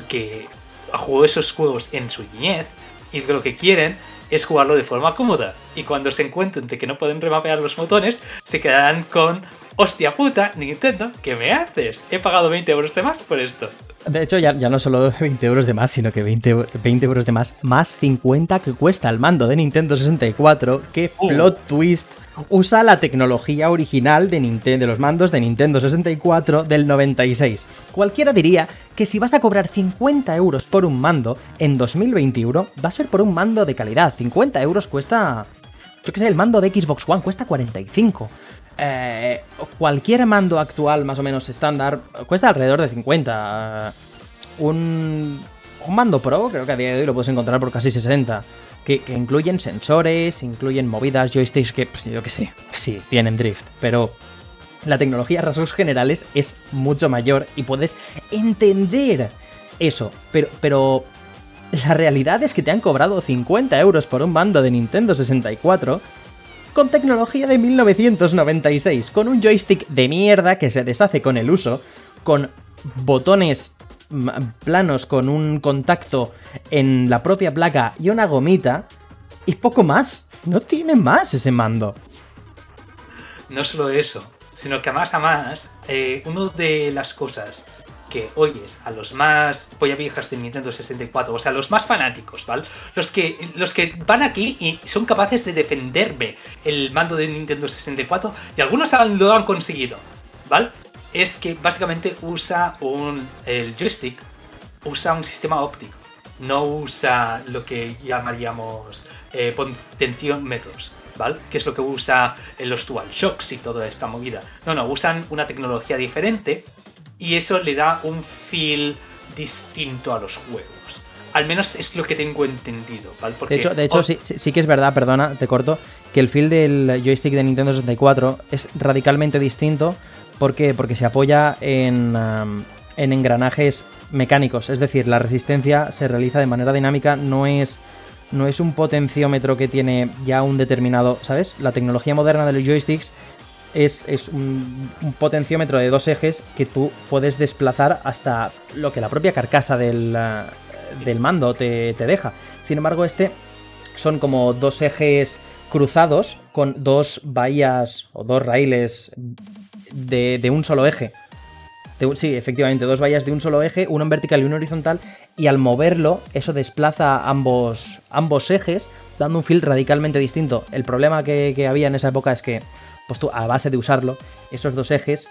que jugado esos juegos en su niñez y lo que quieren es jugarlo de forma cómoda. Y cuando se encuentren de que no pueden remapear los botones, se quedarán con hostia puta, Nintendo, ¿qué me haces? He pagado 20 euros de más por esto. De hecho, ya, ya no solo [LAUGHS] 20 euros de más, sino que 20, 20, euros de más, más 50 que cuesta el mando de Nintendo 64. ¡Qué uh. plot twist! Usa la tecnología original de, Nintendo, de los mandos de Nintendo 64 del 96. Cualquiera diría que si vas a cobrar 50 euros por un mando en 2021, va a ser por un mando de calidad. 50 euros cuesta... Yo qué sé, el mando de Xbox One cuesta 45. Eh, cualquier mando actual, más o menos estándar, cuesta alrededor de 50. Un, un mando Pro, creo que a día de hoy lo puedes encontrar por casi 60. Que, incluyen sensores, incluyen movidas, joysticks que, pues, yo que sé, sí, tienen drift, pero la tecnología a rasgos generales es mucho mayor y puedes entender eso, pero, pero la realidad es que te han cobrado 50 euros por un mando de Nintendo 64 con tecnología de 1996, con un joystick de mierda que se deshace con el uso, con botones planos con un contacto en la propia placa y una gomita, y poco más. No tiene más ese mando. No solo eso, sino que más a más, eh, una de las cosas que oyes a los más polla viejas de Nintendo 64, o sea, los más fanáticos, ¿vale? Los que, los que van aquí y son capaces de defenderme el mando de Nintendo 64, y algunos lo han conseguido, ¿vale? Es que básicamente usa un. El joystick usa un sistema óptico, no usa lo que llamaríamos eh, métodos ¿vale? Que es lo que usa los Shocks y toda esta movida. No, no, usan una tecnología diferente y eso le da un feel distinto a los juegos. Al menos es lo que tengo entendido, ¿vale? de hecho, de hecho sí, sí, que es verdad, perdona, te corto, que el feel del joystick de Nintendo 64 es radicalmente distinto. ¿Por qué? Porque se apoya en, en engranajes mecánicos, es decir, la resistencia se realiza de manera dinámica, no es, no es un potenciómetro que tiene ya un determinado, ¿sabes? La tecnología moderna de los joysticks es, un, potenciómetro de dos ejes que tú puedes desplazar hasta lo que la propia carcasa del, eh, mando te, deja. Sin embargo, este son como dos ejes cruzados con dos bahías o dos raíles de, un solo eje. sí, efectivamente, dos bahías de un solo eje, uno en vertical y uno horizontal, y al moverlo, eso desplaza ambos, ambos ejes, dando un feel radicalmente distinto. El problema que había en esa época es que pues tú, a base de usarlo, esos dos ejes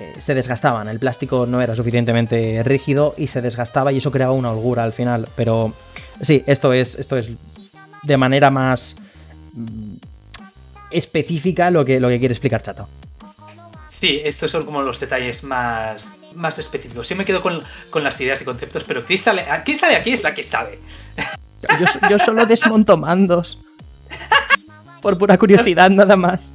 eh, se desgastaban. El plástico no era suficientemente rígido y se desgastaba y eso creaba una holgura al final. Pero sí, esto es, esto es de manera más mm, específica lo que, lo que quiere explicar Chato. Sí, estos son como los detalles más, más específicos. Yo me quedo con, las ideas y conceptos, pero Crystal, sale aquí es la que sabe. Yo, yo solo desmonto mandos. Por pura curiosidad, nada más.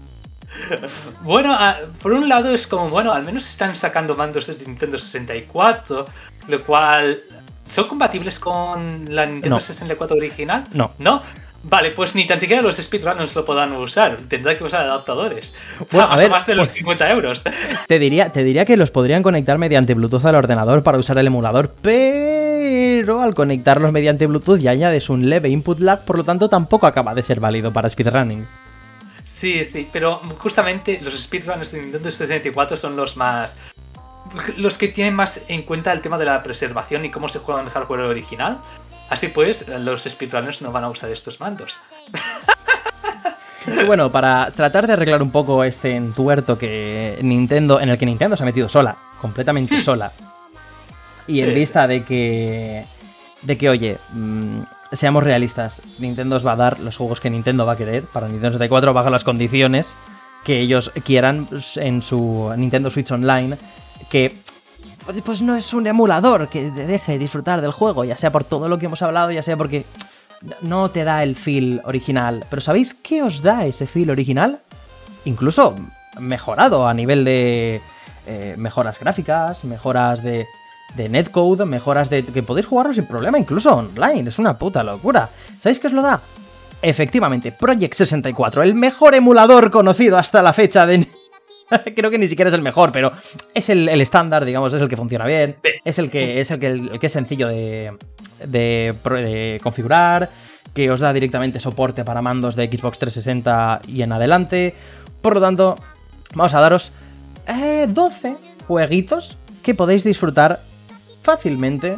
Bueno, por un lado es como, bueno, al menos están sacando mandos desde Nintendo 64, lo cual... ¿Son compatibles con la Nintendo 64 original? No. ¿No? Vale, pues ni tan siquiera los speedrunners lo podrán usar. Tendrá que usar adaptadores. Bueno, a más de los 50 pues, euros. Te diría, te diría que los podrían conectar mediante Bluetooth al ordenador para usar el emulador, pero al conectarlos mediante Bluetooth ya añades un leve input lag, por lo tanto tampoco acaba de ser válido para speedrunning. Sí, sí, pero justamente los speedrunners de Nintendo 64 son los más. los que tienen más en cuenta el tema de la preservación y cómo se juega en el hardware original. Así pues, los speedrunners no van a usar estos mandos. Y bueno, para tratar de arreglar un poco este entuerto que Nintendo, en el que Nintendo se ha metido sola, completamente sola, y en Sí, vista de que, de que, oye, mm, seamos realistas, Nintendo os va a dar los juegos que Nintendo va a querer para Nintendo 64 bajo las condiciones que ellos quieran en su Nintendo Switch Online, que pues no es un emulador que te deje disfrutar del juego, ya sea por todo lo que hemos hablado, ya sea porque no te da el feel original. Pero ¿sabéis qué os da ese feel original? Incluso mejorado a nivel de eh, mejoras gráficas, mejoras de, de netcode, mejoras de que podéis jugarlo sin problema, incluso online. Es una puta locura. ¿Sabéis qué os lo da? Efectivamente, Project 64, el mejor emulador conocido hasta la fecha de... [LAUGHS] Creo que ni siquiera es el mejor, pero es el, el estándar, digamos, es el que funciona bien, Sí. es el que es el que, el que es sencillo de, de configurar, que os da directamente soporte para mandos de Xbox 360 y en adelante. Por lo tanto, vamos a daros eh, 12 jueguitos que podéis disfrutar fácilmente.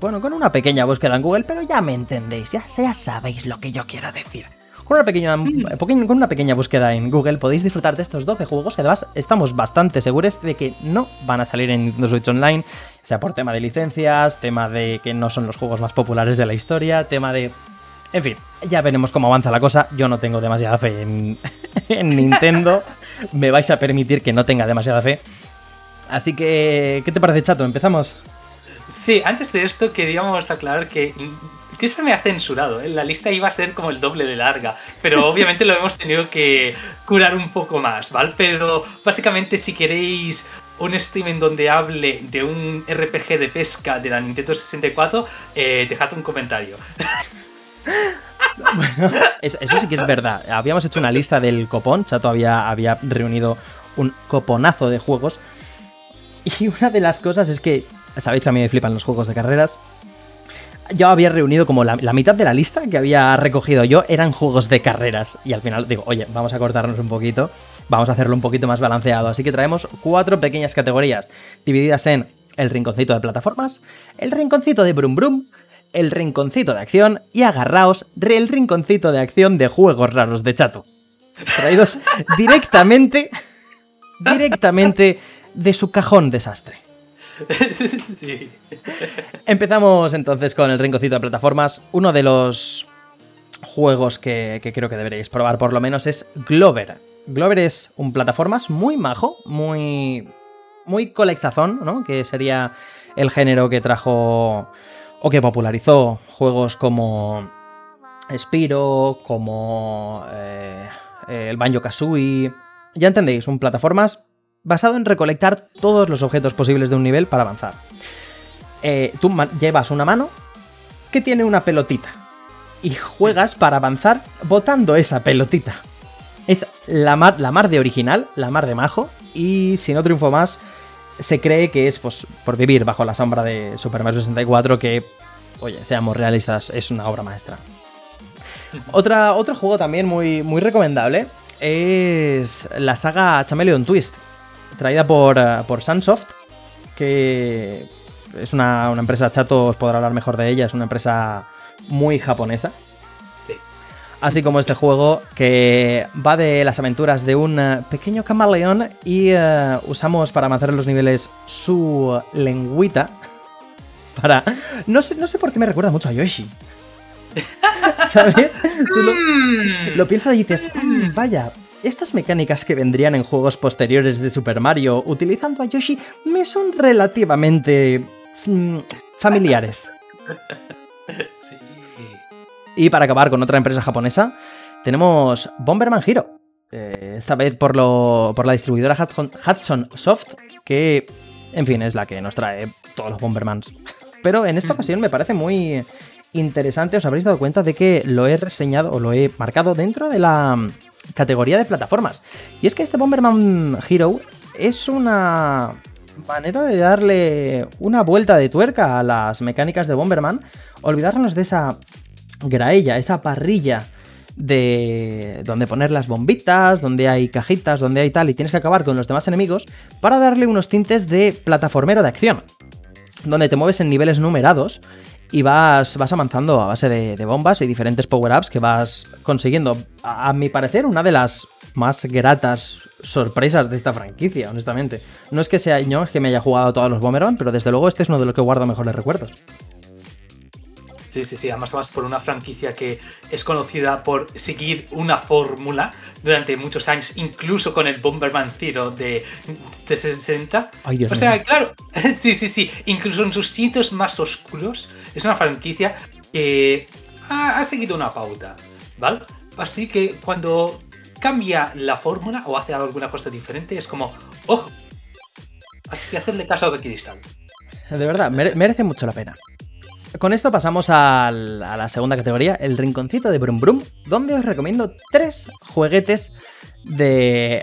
Bueno, con una pequeña búsqueda en Google, pero ya me entendéis, ya, ya sabéis lo que yo quiero decir. Con una, pequeña, poque- con una pequeña búsqueda en Google podéis disfrutar de estos 12 juegos que además estamos bastante seguros de que no van a salir en Nintendo Switch Online, sea por tema de licencias, tema de que no son los juegos más populares de la historia, tema de... En fin, ya veremos cómo avanza la cosa. Yo no tengo demasiada fe en, [LAUGHS] en Nintendo. Me vais a permitir que no tenga demasiada fe. Así que, ¿qué te parece, chato? ¿Empezamos? Sí, antes de esto queríamos aclarar que que se me ha censurado. ¿eh? La lista iba a ser como el doble de larga, pero [LAUGHS] obviamente lo hemos tenido que curar un poco más, ¿vale? Pero básicamente si queréis un stream en donde hable de un RPG de pesca de la Nintendo 64, eh, dejad un comentario. [LAUGHS] Bueno, es- eso sí que es verdad. Habíamos hecho una lista del copón. Chato había, había reunido un coponazo de juegos. Y una de las cosas es que, sabéis que a mí me flipan los juegos de carreras. Yo había reunido como la, mitad de la lista que había recogido yo eran juegos de carreras. Y al final digo, oye, vamos a cortarnos un poquito. Vamos a hacerlo un poquito más balanceado. Así que traemos cuatro pequeñas categorías divididas en el rinconcito de plataformas, el rinconcito de Brum Brum, el rinconcito de acción y agarraos el rinconcito de acción de juegos raros de chato. Traídos [LAUGHS] directamente, directamente de su cajón desastre. [LAUGHS] sí. Empezamos entonces con el rinconcito de plataformas. Uno de los juegos que, creo que deberéis probar por lo menos es Glover. Glover es un plataformas muy majo, muy, muy colectazón, ¿no? Que sería el género que trajo o que popularizó juegos como Spiro, como eh, el Banjo Kazooie. Ya entendéis, un plataformas basado en recolectar todos los objetos posibles de un nivel para avanzar. Eh, tú llevas una mano que tiene una pelotita y juegas para avanzar botando esa pelotita. Es la mar, la mar de original, la mar de majo, y si no triunfo más, se cree que es pues, por vivir bajo la sombra de Super Mario 64 que, oye, seamos realistas, es una obra maestra. [LAUGHS] Otra, otro juego también muy, muy recomendable es la saga Chameleon Twist, traída por, eh, por Sunsoft, que es una, una empresa, Chato os podrá hablar mejor de ella, es una empresa muy japonesa. Sí. Así como este juego que va de las aventuras de un eh, pequeño camaleón y eh, usamos para avanzar en los niveles su lengüita [LAUGHS] para... No sé, no sé por qué me recuerda mucho a Yoshi. [LAUGHS] ¿Sabes? Tú lo, lo piensas y dices, "Mm, vaya, estas mecánicas que vendrían en juegos posteriores de Super Mario utilizando a Yoshi me son relativamente mm, familiares. [LAUGHS] Sí. Y para acabar con otra empresa japonesa, tenemos Bomberman Hero. Eh, esta vez por, lo, por la distribuidora Hudson, Hudson Soft, que, en fin, es la que nos trae todos los Bombermans. Pero en esta [LAUGHS] ocasión me parece muy interesante. Os habréis dado cuenta de que lo he reseñado o lo he marcado dentro de la categoría de plataformas. Y es que este Bomberman Hero es una manera de darle una vuelta de tuerca a las mecánicas de Bomberman. Olvidarnos de esa graella, esa parrilla de donde poner las bombitas, donde hay cajitas, donde hay tal, y tienes que acabar con los demás enemigos para darle unos tintes de plataformero de acción, donde te mueves en niveles numerados y vas, vas avanzando a base de, bombas y diferentes power-ups que vas consiguiendo. A, mi parecer, una de las más gratas sorpresas de esta franquicia, honestamente. No es que sea yo, es que me haya jugado todos los Bomberman, pero desde luego este es uno de los que guardo mejores recuerdos. Sí, sí, sí, además, más por una franquicia que es conocida por seguir una fórmula durante muchos años, incluso con el Bomberman Zero de, 60. o sea, claro, [LAUGHS] sí, sí, sí, incluso en sus sitios más oscuros, es una franquicia que ha, seguido una pauta, ¿vale? Así que cuando cambia la fórmula o hace alguna cosa diferente, es como, ojo, así que hacerle caso a Cristal. De verdad, merece mucho la pena. Con esto pasamos a la segunda categoría, el rinconcito de Brum Brum, donde os recomiendo tres jueguetes de,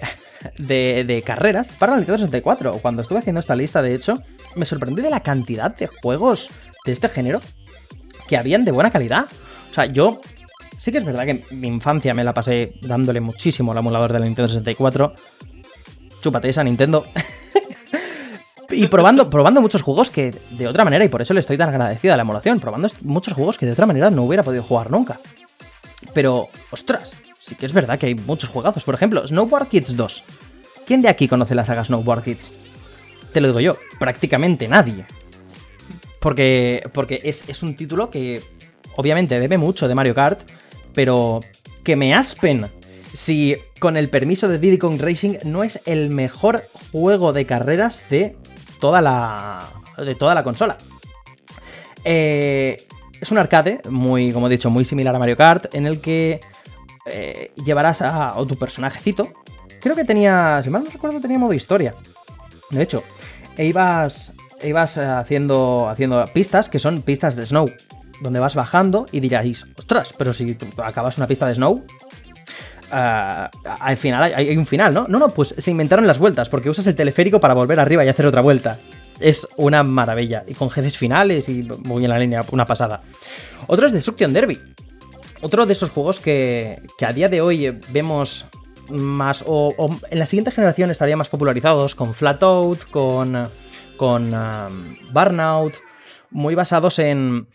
de, carreras para el Nintendo 64. Cuando estuve haciendo esta lista, de hecho, me sorprendí de la cantidad de juegos de este género que habían de buena calidad. O sea, yo sí que es verdad que mi infancia me la pasé dándole muchísimo al emulador de la Nintendo 64. Chúpate esa Nintendo. [LAUGHS] y probando, probando muchos juegos que de otra manera, y por eso le estoy tan agradecido a la emulación, probando muchos juegos que de otra manera no hubiera podido jugar nunca. Pero, ostras, sí que es verdad que hay muchos juegazos. Por ejemplo, Snowboard Kids 2. ¿Quién de aquí conoce la saga Snowboard Kids? Te lo digo yo, prácticamente nadie. Porque, porque es, es un título que obviamente bebe mucho de Mario Kart, pero que me aspen si con el permiso de Diddy Kong Racing no es el mejor juego de carreras de toda la, de toda la consola. Eh, es un arcade, muy, como he dicho, muy similar a Mario Kart, en el que eh, llevarás a, tu personajecito. Creo que tenía, si mal no recuerdo, tenía modo historia. De hecho, e ibas, e ibas haciendo, haciendo pistas que son pistas de snow, donde vas bajando y diráis, ostras, pero si acabas una pista de snow, Ah, al final hay, un final, ¿no? No, no, pues se inventaron las vueltas, porque usas el teleférico para volver arriba y hacer otra vuelta. Es una maravilla. Y con jefes finales y muy en la línea, una pasada. Otro es Destruction Derby. Otro de esos juegos que, que a día de hoy vemos más, o, en la siguiente generación estaría más popularizados con Flatout, con, con um, Burnout, muy basados en,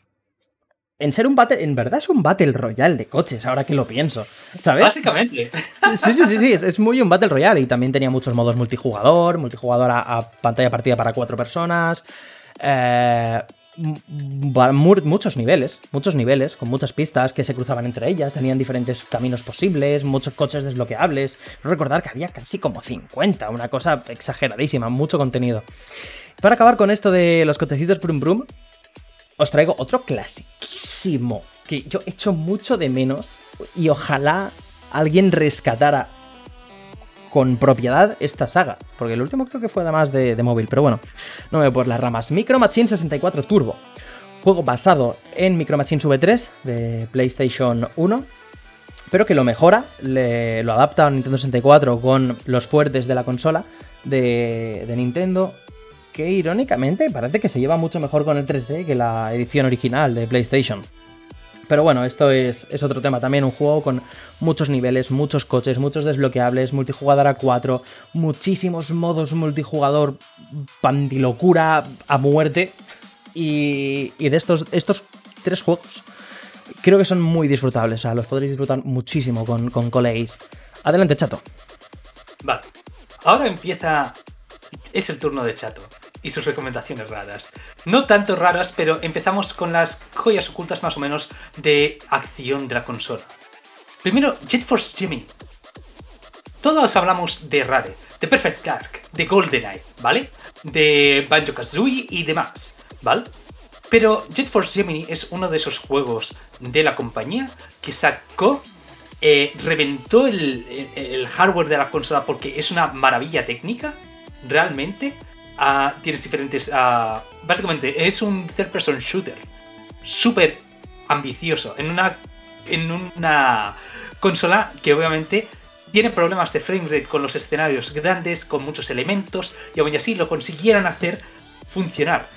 en ser un battle, en verdad es un Battle Royale de coches, ahora que lo pienso, ¿sabes? Básicamente. Sí, sí, sí, sí, es, muy un Battle Royale y también tenía muchos modos multijugador, multijugador a, pantalla partida para cuatro personas, eh, muchos niveles, muchos niveles, con muchas pistas que se cruzaban entre ellas, tenían diferentes caminos posibles, muchos coches desbloqueables, recordar que había casi como 50, una cosa exageradísima, mucho contenido. Para acabar con esto de los cotecitos Brum Brum, os traigo otro clasiquísimo que yo echo mucho de menos y ojalá alguien rescatara con propiedad esta saga, porque el último creo que fue además de, móvil, pero bueno, no me voy por las ramas. Micro Machine 64 Turbo, juego basado en Micro Machines V3 de PlayStation 1, pero que lo mejora, lo adapta a Nintendo 64 con los fuertes de la consola de, de Nintendo que irónicamente parece que se lleva mucho mejor con el 3D que la edición original de PlayStation. Pero bueno, esto es, otro tema también, un juego con muchos niveles, muchos coches, muchos desbloqueables, multijugador a 4, muchísimos modos multijugador, pandilocura a muerte. Y, y de estos, estos tres juegos creo que son muy disfrutables, o sea, los podréis disfrutar muchísimo con, con colegas. Adelante, chato. Vale, ahora empieza... Es el turno de chato y sus recomendaciones raras. No tanto raras, pero empezamos con las joyas ocultas más o menos de acción de la consola. Primero, Jet Force Gemini. Todos hablamos de Rare, de Perfect Dark, de GoldenEye, ¿vale? De Banjo Kazooie y demás, ¿vale? Pero Jet Force Gemini es uno de esos juegos de la compañía que sacó, eh, reventó el, el hardware de la consola porque es una maravilla técnica, realmente tienes diferentes... básicamente es un third person shooter. Súper ambicioso. En una, en una consola que obviamente tiene problemas de frame rate con los escenarios grandes, con muchos elementos, y aún así lo consiguieran hacer funcionar.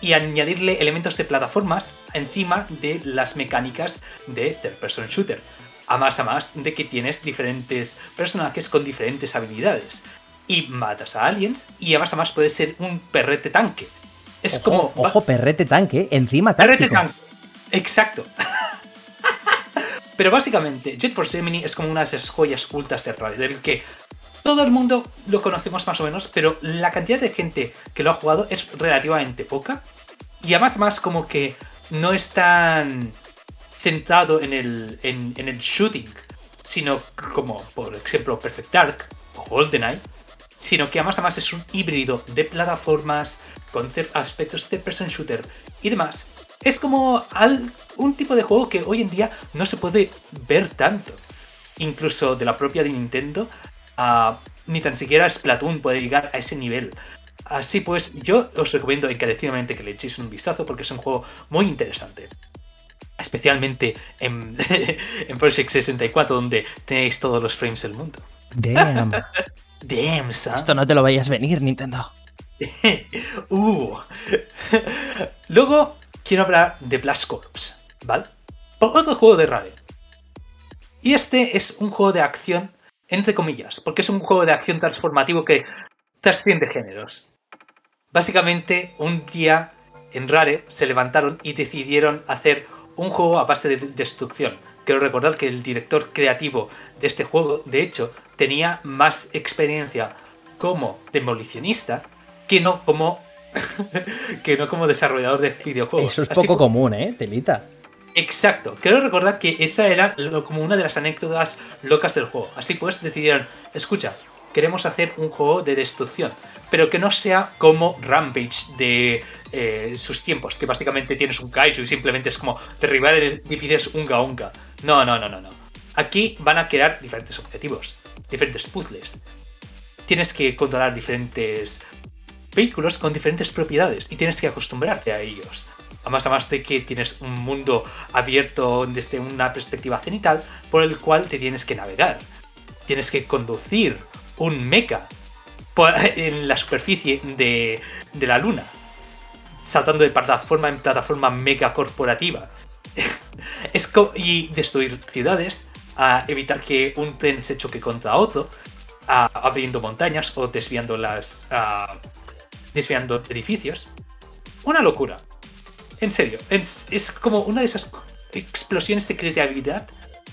Y añadirle elementos de plataformas encima de las mecánicas de third person shooter. A más a más de que tienes diferentes personajes con diferentes habilidades y matas a aliens y además además puedes ser un perrete tanque. Es como. Ojo, perrete tanque, encima táctico. Perrete tanque. Exacto. [LAUGHS] Pero básicamente, Jet Force Gemini es como una de esas joyas ocultas de Rare, del que todo el mundo lo conocemos más o menos, pero la cantidad de gente que lo ha jugado es relativamente poca. Y además, más como que no es tan centrado en el, en, el shooting, sino como, por ejemplo, Perfect Dark o GoldenEye, sino que además, además es un híbrido de plataformas con aspectos de person shooter y demás. Es como un tipo de juego que hoy en día no se puede ver tanto. Incluso de la propia de Nintendo, ni tan siquiera Splatoon puede llegar a ese nivel. Así pues, yo os recomiendo encarecidamente que le echéis un vistazo porque es un juego muy interesante. Especialmente en, [LAUGHS] en Project 64, donde tenéis todos los frames del mundo. Damn. [LAUGHS] Damn, son. Esto no te lo vayas a venir, Nintendo. [LAUGHS] uh. Luego, quiero hablar de Blast Corps, ¿vale? Otro juego de Rare. Y este es un juego de acción, entre comillas, porque es un juego de acción transformativo que trasciende géneros. Básicamente, un día en Rare se levantaron y decidieron hacer un juego a base de destrucción. Quiero recordar que el director creativo de este juego, de hecho, tenía más experiencia como demolicionista que no como [LAUGHS] que no como desarrollador de videojuegos. Eso es poco común, ¿eh? Telita. Exacto. Quiero recordar que esa era como una de las anécdotas locas del juego. Así pues decidieron, escucha, queremos hacer un juego de destrucción, pero que no sea como Rampage de eh, sus tiempos, que básicamente tienes un kaiju y simplemente es como derribar edificios unga unga. No, no, no, no, no. Aquí van a crear diferentes objetivos, diferentes puzzles. Tienes que controlar diferentes vehículos con diferentes propiedades y tienes que acostumbrarte a ellos. Además, además de que tienes un mundo abierto desde una perspectiva cenital por el cual te tienes que navegar. Tienes que conducir un mecha en la superficie de, la luna, saltando de plataforma en plataforma mega corporativa. [LAUGHS] y destruir ciudades, a evitar que un tren se choque contra otro, abriendo montañas o desviando las, desviando edificios. Una locura. En serio, es, como una de esas explosiones de creatividad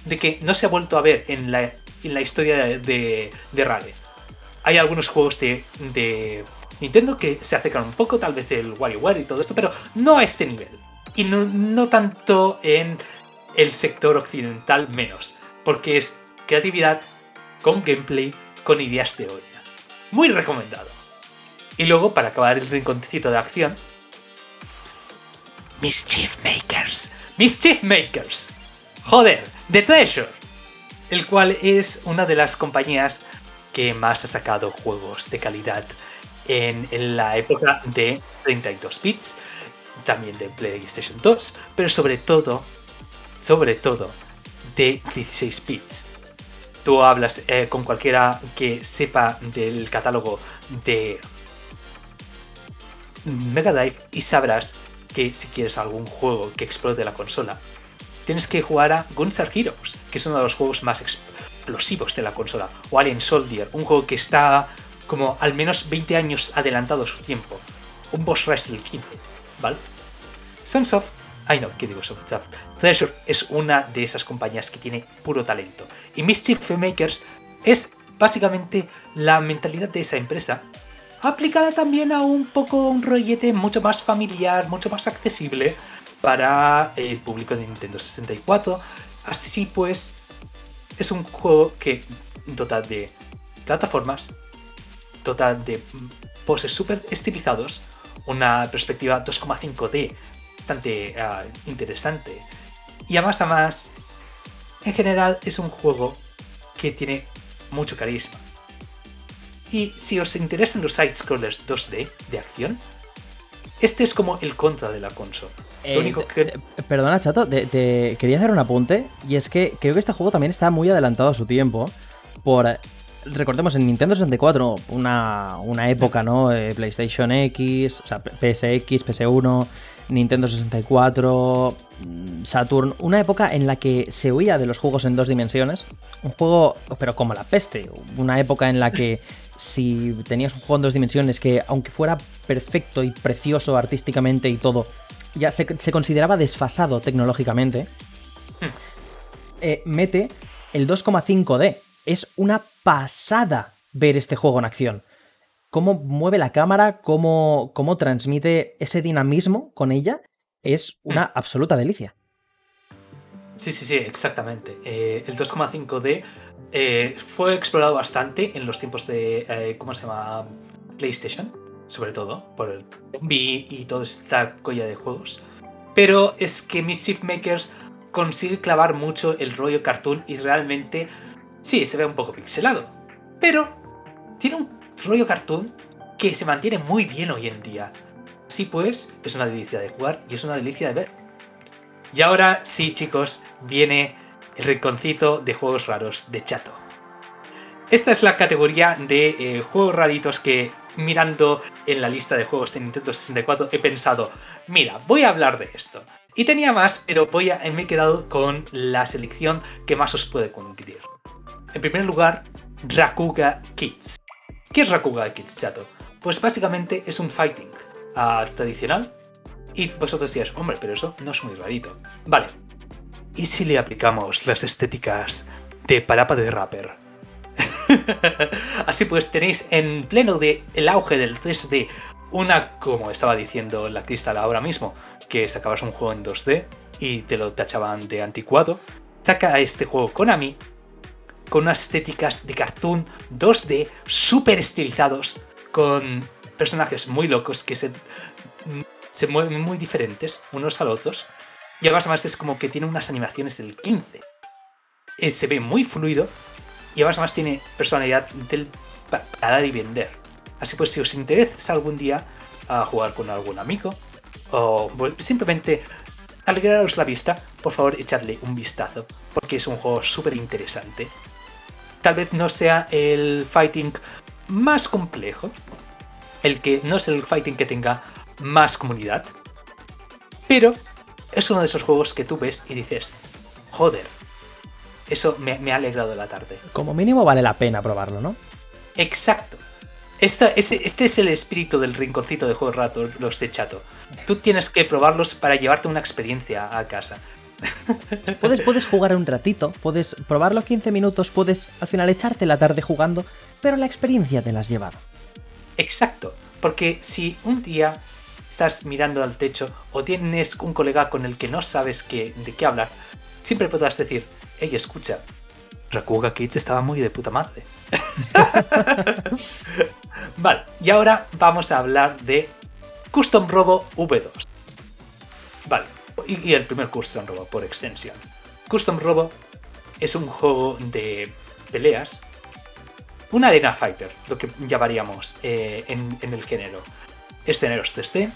de que no se ha vuelto a ver en la, en la historia de, de, Rare. Hay algunos juegos de, Nintendo que se acercan un poco, tal vez el WarioWare y todo esto, pero no a este nivel. Y no, no tanto en el sector occidental menos, porque es creatividad con gameplay, con ideas de olla. Muy recomendado. Y luego, para acabar el rinconcito de acción, Mischief Makers. Mischief Makers. Joder, The Treasure. El cual es una de las compañías que más ha sacado juegos de calidad en, la época de 32 bits, también de PlayStation 2, pero sobre todo, sobre todo, de 16 bits. Tú hablas eh, con cualquiera que sepa del catálogo de Mega Drive y sabrás que si quieres algún juego que explote la consola, tienes que jugar a Gunstar Heroes, que es uno de los juegos más explosivos de la consola, o Alien Soldier, un juego que está como al menos 20 años adelantado a su tiempo, un boss rush del 15, ¿vale? Sunsoft, ay no, ¿qué digo Softsoft? Treasure es una de esas compañías que tiene puro talento, y Mischief Makers es básicamente la mentalidad de esa empresa aplicada también a un poco un rollete mucho más familiar, mucho más accesible para el público de Nintendo 64. Así pues, es un juego que dota de plataformas, dota de poses súper estilizados, una perspectiva 2,5D bastante ah, interesante. Y además, además, en general es un juego que tiene mucho carisma. Y si os interesan los side-scrollers 2D de acción, este es como el contra de la consola. Eh, único que... Perdona, chato, te, quería hacer un apunte. Y es que creo que este juego también está muy adelantado a su tiempo. Por. Recordemos, en Nintendo 64, una, una época, ¿no? Eh, PlayStation X, o sea, PSX, PS1, Nintendo 64, mm, Saturn, una época en la que se huía de los juegos en dos dimensiones, un juego, pero como la peste, una época en la que [LAUGHS] si tenías un juego en dos dimensiones que aunque fuera perfecto y precioso artísticamente y todo, ya se, consideraba desfasado tecnológicamente, eh, mete el 2,5D. Es una pasada ver este juego en acción cómo mueve la cámara, cómo, cómo transmite ese dinamismo con ella, es una hmm. absoluta delicia. Sí, sí, sí, exactamente. Eh, el 2,5D eh, fue explorado bastante en los tiempos de, eh, ¿cómo se llama? PlayStation, sobre todo, por el Wii y toda esta colla de juegos. Pero es que Mischief Makers consigue clavar mucho el rollo cartoon y realmente, sí, se ve un poco pixelado. Pero tiene un rollo cartoon que se mantiene muy bien hoy en día. Sí, pues, es una delicia de jugar y es una delicia de ver. Y ahora sí, chicos, viene el rinconcito de juegos raros de Chato. Esta es la categoría de eh, juegos raritos que mirando en la lista de juegos de Nintendo 64 he pensado, mira, voy a hablar de esto. Y tenía más, pero voy a, me he quedado con la selección que más os puede cumplir. En primer lugar, Rakuga Kids. ¿Qué es Rakuga Kids, chato? Pues básicamente es un fighting uh, tradicional. Y vosotros decías, hombre, pero eso no es muy rarito. Vale. ¿Y si le aplicamos las estéticas de Parapa de Rapper? [LAUGHS] Así pues, tenéis en pleno de el auge del 3D una, como estaba diciendo la Crystal ahora mismo, que sacabas un juego en 2D y te lo tachaban de anticuado. Saca este juego Konami con unas estéticas de cartoon 2D súper estilizados, con personajes muy locos que se, se mueven muy diferentes unos a los otros. Y además, es como que tiene unas animaciones del 15. Eh, se ve muy fluido y además tiene personalidad del, para dar y vender. Así pues, si os interesa algún día a jugar con algún amigo o simplemente alegraros la vista, por favor echadle un vistazo, porque es un juego súper interesante tal vez no sea el fighting más complejo, el que no es el fighting que tenga más comunidad, pero es uno de esos juegos que tú ves y dices, joder, eso me, ha alegrado la tarde. Como mínimo vale la pena probarlo, ¿no? Exacto. este es el espíritu del rinconcito de juegos rato, los de chato. Tú tienes que probarlos para llevarte una experiencia a casa. [LAUGHS] Puedes, puedes jugar un ratito, puedes probarlo 15 minutos, puedes al final echarte la tarde jugando, pero la experiencia te la has llevado. Exacto, porque si un día estás mirando al techo o tienes un colega con el que no sabes de qué hablar, siempre podrás decir, hey, escucha, Rakuga Kids estaba muy de puta madre. [LAUGHS] vale, y ahora vamos a hablar de Custom Robo V2. Y, el primer Custom Robo por extensión. Custom Robo es un juego de peleas, una arena fighter, lo que llamaríamos eh, en, el género. Escenarios 3D,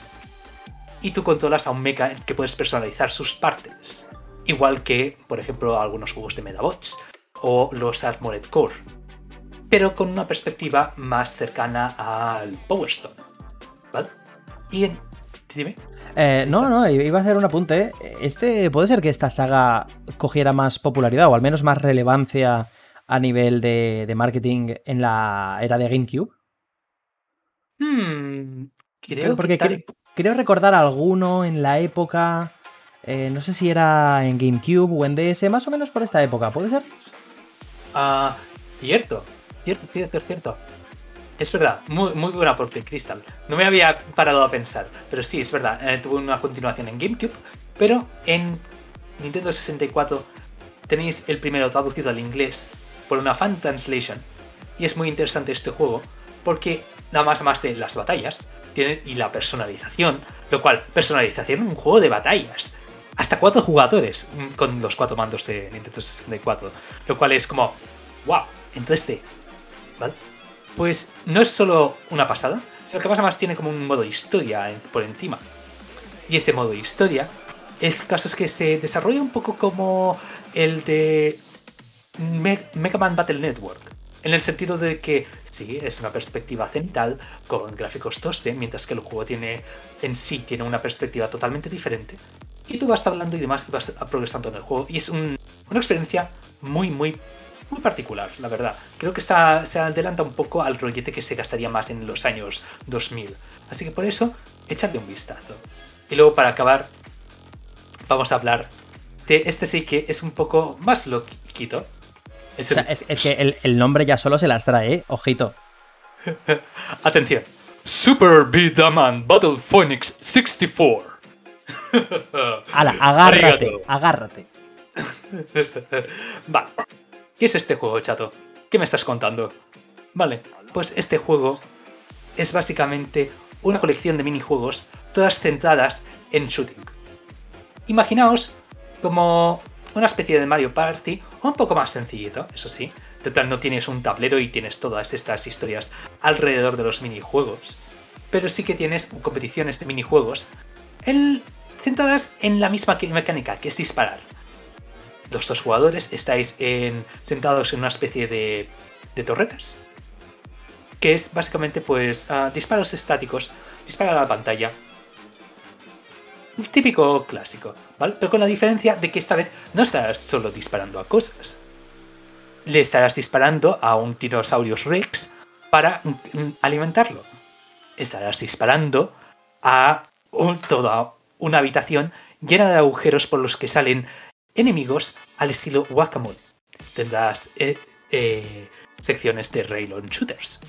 y tú controlas a un mecha que puedes personalizar sus partes. Igual que, por ejemplo, algunos juegos de Medabots o los Armored Core. Pero con una perspectiva más cercana al Power Stone. ¿Vale? Y en. Dime. Eh, no, no, iba a hacer un apunte. Este puede ser que esta saga cogiera más popularidad o al menos más relevancia a nivel de, marketing en la era de GameCube. Hmm, creo Porque creo recordar alguno en la época. Eh, no sé si era en GameCube o en DS, más o menos por esta época, ¿puede ser? Ah, cierto, cierto, cierto, cierto. Es verdad, muy, muy buena porque Crystal. No me había parado a pensar, pero sí, es verdad. Eh, tuvo una continuación en GameCube, pero en Nintendo 64 tenéis el primero traducido al inglés por una fan translation. Y es muy interesante este juego porque nada más más de las batallas tiene, y la personalización, lo cual, personalización un juego de batallas. Hasta cuatro jugadores mm, con los cuatro mandos de Nintendo 64, lo cual es como, wow, en 3D. ¿Vale? Pues no es solo una pasada, sino que más tiene como un modo historia por encima. Y ese modo historia, es caso es que se desarrolla un poco como el de Mega Man Battle Network, En el sentido de que sí, es una perspectiva cenital con gráficos 2D, mientras que el juego tiene en sí tiene una perspectiva totalmente diferente. Y tú vas hablando y demás y vas progresando en el juego. Y es una experiencia muy, muy, muy particular, la verdad. Creo que está, se adelanta un poco al rollete que se gastaría más en los años 2000. Así que por eso, echadle un vistazo. Y luego para acabar, vamos a hablar de este sí que es un poco más loquito. Es, que el, nombre ya solo se las trae, ¿eh? ojito. [LAUGHS] Atención. Super Beatman Battle Phoenix 64. [LAUGHS] Ala, agárrate, agárrate. [LAUGHS] vale. ¿Qué es este juego, chato? ¿Qué me estás contando? Vale, pues este juego es básicamente una colección de minijuegos, todas centradas en shooting. Imaginaos como una especie de Mario Party, un poco más sencillito, eso sí. Total, no tienes un tablero y tienes todas estas historias alrededor de los minijuegos. Pero sí que tienes competiciones de minijuegos centradas en la misma mecánica, que es disparar. Los dos jugadores estáis sentados en una especie de, torretas. Que es básicamente pues ah, disparos estáticos, dispara a la pantalla, típico clásico, ¿vale? Pero con la diferencia de que esta vez no estarás solo disparando a cosas. Le estarás disparando a un Tyrannosaurus Rex para alimentarlo. Estarás disparando a toda una habitación llena de agujeros por los que salen enemigos al estilo Guacamole. Tendrás eh, eh, secciones de Railon Shooters.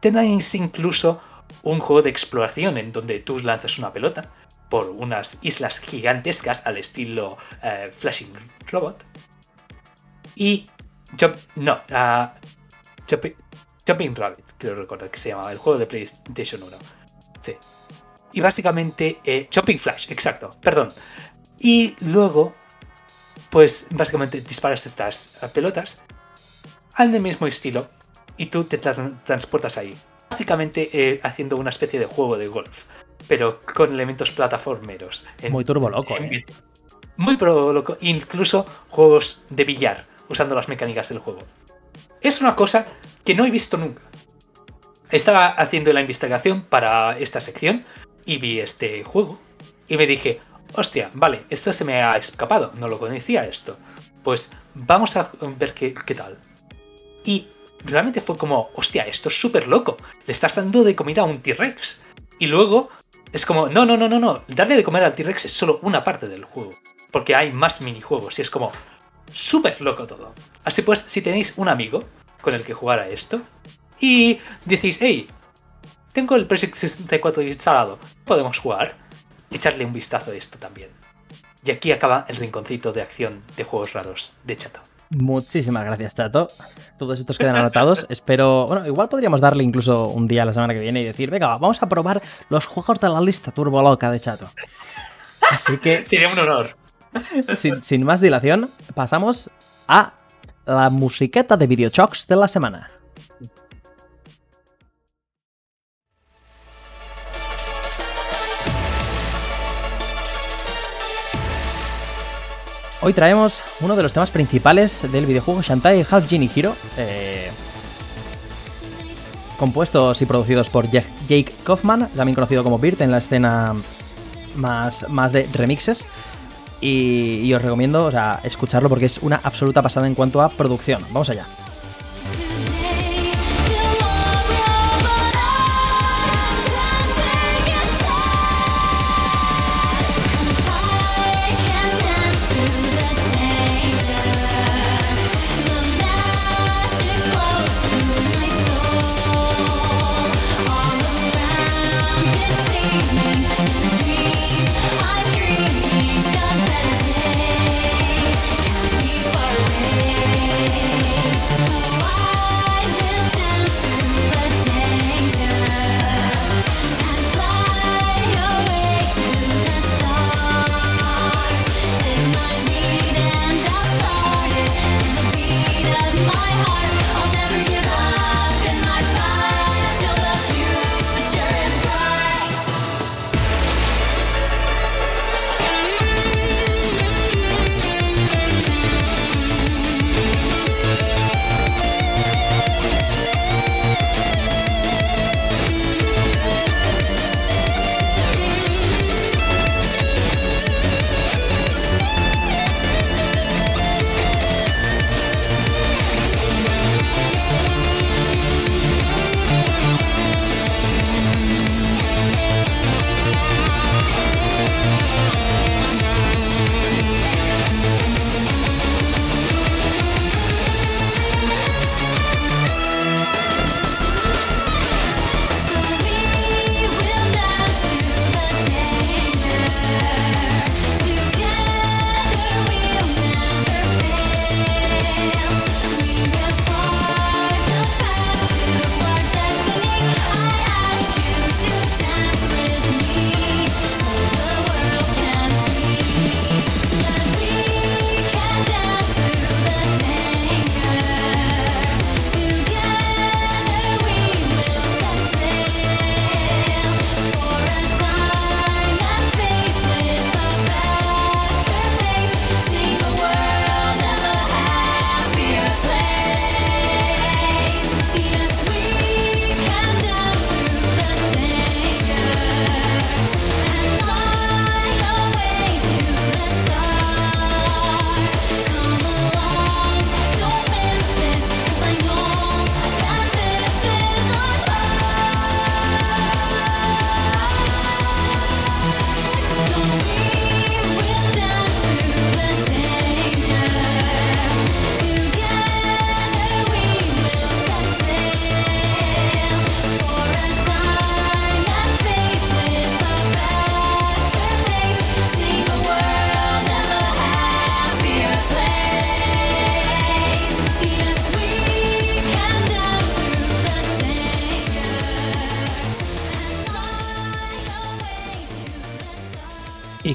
Tendrás incluso un juego de exploración en donde tú lanzas una pelota por unas islas gigantescas al estilo eh, Flashing Robot. Y. no, uh, Jumping, Rabbit, creo recordar que se llamaba, el juego de PlayStation 1. Sí. Y básicamente. Jumping Flash, exacto, perdón. Y luego, pues básicamente disparas estas eh, pelotas al mismo estilo y tú te transportas ahí. Básicamente haciendo una especie de juego de golf pero con elementos plataformeros. muy turbo loco, ¿eh? Muy turbo loco. Incluso juegos de billar, usando las mecánicas del juego. Es una cosa que no he visto nunca. Estaba haciendo la investigación para esta sección y vi este juego. Y me dije, hostia, vale, esto se me ha escapado, no lo conocía esto. Pues vamos a ver qué, qué tal. Y realmente fue como, hostia, esto es súper loco. Le estás dando de comida a un T-Rex. Y luego es como, no, no, no, no, no. Darle de comer al T-Rex es solo una parte del juego. Porque hay más minijuegos y es como súper loco todo. Así pues, si tenéis un amigo con el que jugar a esto y decís, hey, tengo el PlayStation 64 instalado, podemos jugar, echarle un vistazo a esto también. Y aquí acaba el rinconcito de acción de juegos raros de Chato. Muchísimas gracias, Chato. Todos estos quedan anotados. [LAUGHS] Espero. Bueno, igual podríamos darle incluso un día la semana que viene y decir, venga, vamos a probar los juegos de la lista turbo loca de Chato. Así que. [LAUGHS] Sería un honor. [LAUGHS] Sin, sin más dilación, pasamos a la musiqueta de videochocks de la semana. Hoy traemos uno de los temas principales del videojuego Shantae Half Genie Hero, eh, compuestos y producidos por Jake Kaufman, también conocido como Birt en la escena más, más de remixes. Y, os recomiendo escucharlo porque es una absoluta pasada en cuanto a producción. Vamos allá.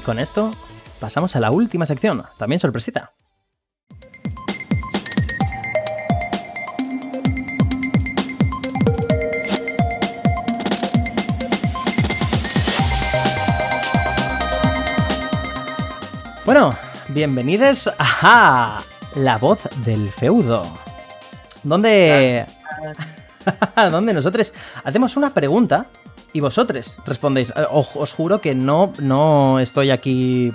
Con esto pasamos a la última sección, también sorpresita. Bueno, bienvenidos a La Voz del Feudo, donde, [LAUGHS] donde nosotros hacemos una pregunta y vosotros respondéis. Eh, os, juro que no, no estoy aquí...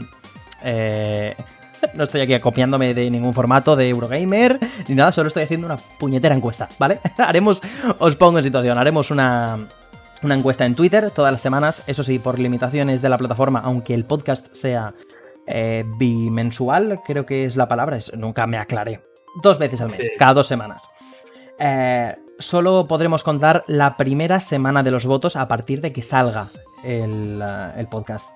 Eh, [LAUGHS] no estoy aquí acopiándome de ningún formato de Eurogamer ni nada, solo estoy haciendo una puñetera encuesta, ¿vale? [LAUGHS] haremos, os pongo en situación, haremos una, una encuesta en Twitter todas las semanas, eso sí, por limitaciones de la plataforma, aunque el podcast sea eh, bimensual, creo que es la palabra, nunca me aclaré. Dos veces al mes, cada dos semanas. Eh, solo podremos contar la primera semana de los votos a partir de que salga el, eh, podcast.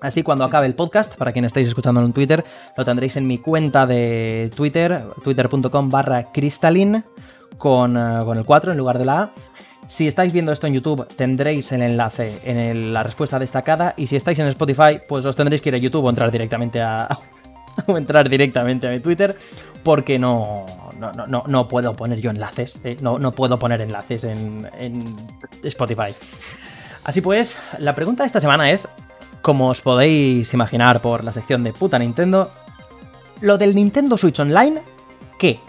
Así cuando acabe el podcast, para quien estéis escuchando en Twitter, lo tendréis en mi cuenta de Twitter, twitter.com barra crystalline, con, con el 4 en lugar de la A. Si estáis viendo esto en YouTube, tendréis el enlace en la respuesta destacada. Y si estáis en Spotify, pues os tendréis que ir a YouTube o entrar directamente a. [LAUGHS] o entrar directamente a mi Twitter. Porque no. No, no, puedo poner yo enlaces. Eh, no, no, puedo poner enlaces en, en Spotify. Así pues, la pregunta de esta semana es. Como os podéis imaginar por la sección de puta Nintendo, lo del Nintendo Switch Online, ¿qué?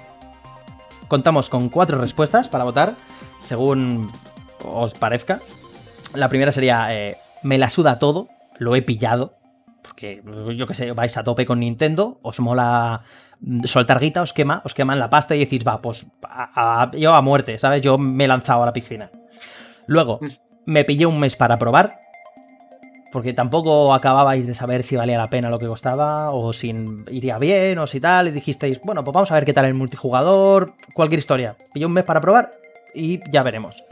Contamos con cuatro respuestas para votar según os parezca. La primera sería, eh, me la suda todo, lo he pillado, porque yo que sé, vais a tope con Nintendo, os mola soltar guita, os quema, os queman la pasta y decís, va, pues yo a muerte, ¿sabes? Yo me he lanzado a la piscina. Luego, me pillé un mes para probar, porque tampoco acababais de saber si valía la pena lo que costaba, o si iría bien, o si tal, y dijisteis, bueno, pues vamos a ver qué tal el multijugador, cualquier historia. Pillé un mes para probar, y ya veremos.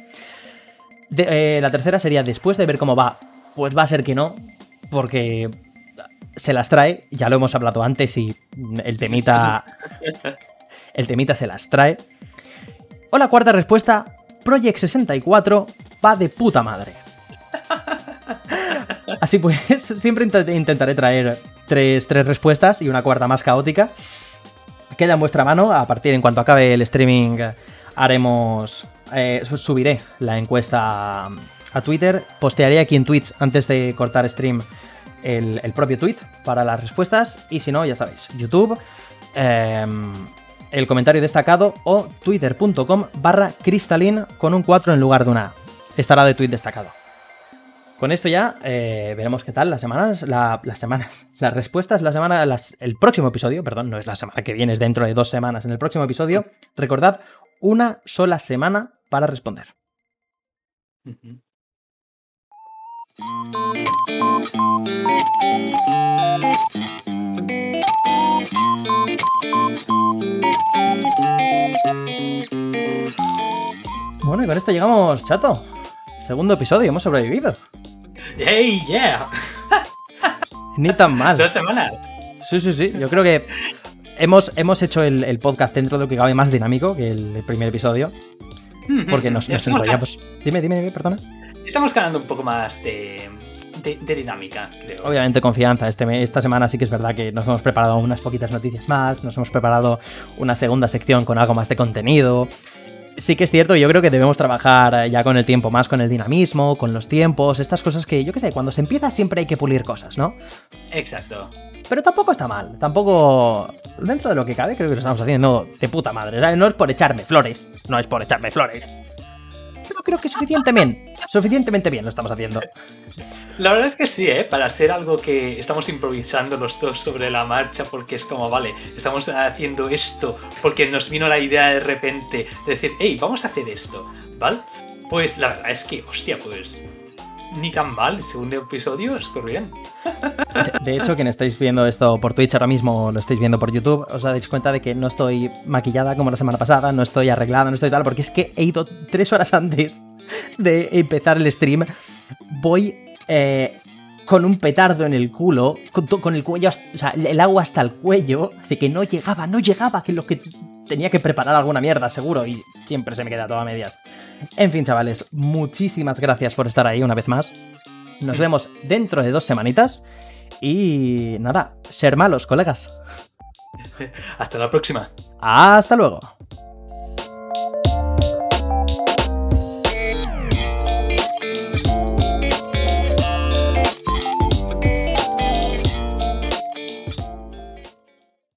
Eh, la tercera sería después de ver cómo va, pues va a ser que no, porque se las trae, ya lo hemos hablado antes y el temita [LAUGHS] el temita se las trae. O la cuarta respuesta, Project 64 va de puta madre. [LAUGHS] Así pues, siempre intentaré traer tres, tres respuestas y una cuarta más caótica. Queda en vuestra mano, a partir en cuanto acabe el streaming haremos eh, subiré la encuesta a Twitter, postearé aquí en Twitch antes de cortar stream el, propio tweet para las respuestas y si no, ya sabéis, YouTube, em, el comentario destacado o twitter.com barra cristalin con un 4 en lugar de una A. Estará de tweet destacado. Con esto ya eh, veremos qué tal las semanas, las semanas, [LAUGHS] las respuestas, la semana, el próximo episodio, perdón, no es la semana que viene, es dentro de dos semanas. En el próximo episodio, recordad, una sola semana para responder. Bueno, y con esto llegamos, chato. Segundo episodio, hemos sobrevivido. ¡Hey, yeah! Ni tan mal. Dos semanas. Sí, sí, sí. Yo creo que hemos, hemos hecho el, podcast dentro de lo que cabe más dinámico que el primer episodio. Porque nos, nos enrollamos. Dime, dime, dime, perdona. Estamos ganando un poco más de, de, dinámica, creo. Obviamente, confianza. Este, esta semana sí que es verdad que nos hemos preparado unas poquitas noticias más, nos hemos preparado una segunda sección con algo más de contenido. Sí que es cierto, yo creo que debemos trabajar ya con el tiempo, más con el dinamismo, con los tiempos, estas cosas que, yo qué sé, cuando se empieza siempre hay que pulir cosas, ¿no? Exacto. Pero tampoco está mal, tampoco... Dentro de lo que cabe, creo que lo estamos haciendo de puta madre. No es por echarme flores, no es por echarme flores. Pero creo que suficientemente suficientemente bien lo estamos haciendo. La verdad es que sí, ¿eh? Para ser algo que estamos improvisando los dos sobre la marcha, porque es como, vale, estamos haciendo esto, porque nos vino la idea de repente de decir, hey, vamos a hacer esto, ¿vale? Pues la verdad es que, hostia, pues ni tan mal, segundo episodio, súper bien. De hecho, quien estáis viendo esto por Twitch ahora mismo, lo estáis viendo por YouTube, os dais cuenta de que no estoy maquillada como la semana pasada, no estoy arreglada, no estoy tal, porque es que he ido tres horas antes de empezar el stream. Voy eh, con un petardo en el culo, con, el cuello, o sea, el agua hasta el cuello, de que no llegaba, no llegaba, que lo que tenía que preparar alguna mierda, seguro, y siempre se me queda todo a medias. En fin, chavales, muchísimas gracias por estar ahí una vez más. Nos vemos dentro de dos semanitas. Y nada, ser malos, colegas. [LAUGHS] Hasta la próxima. Hasta luego.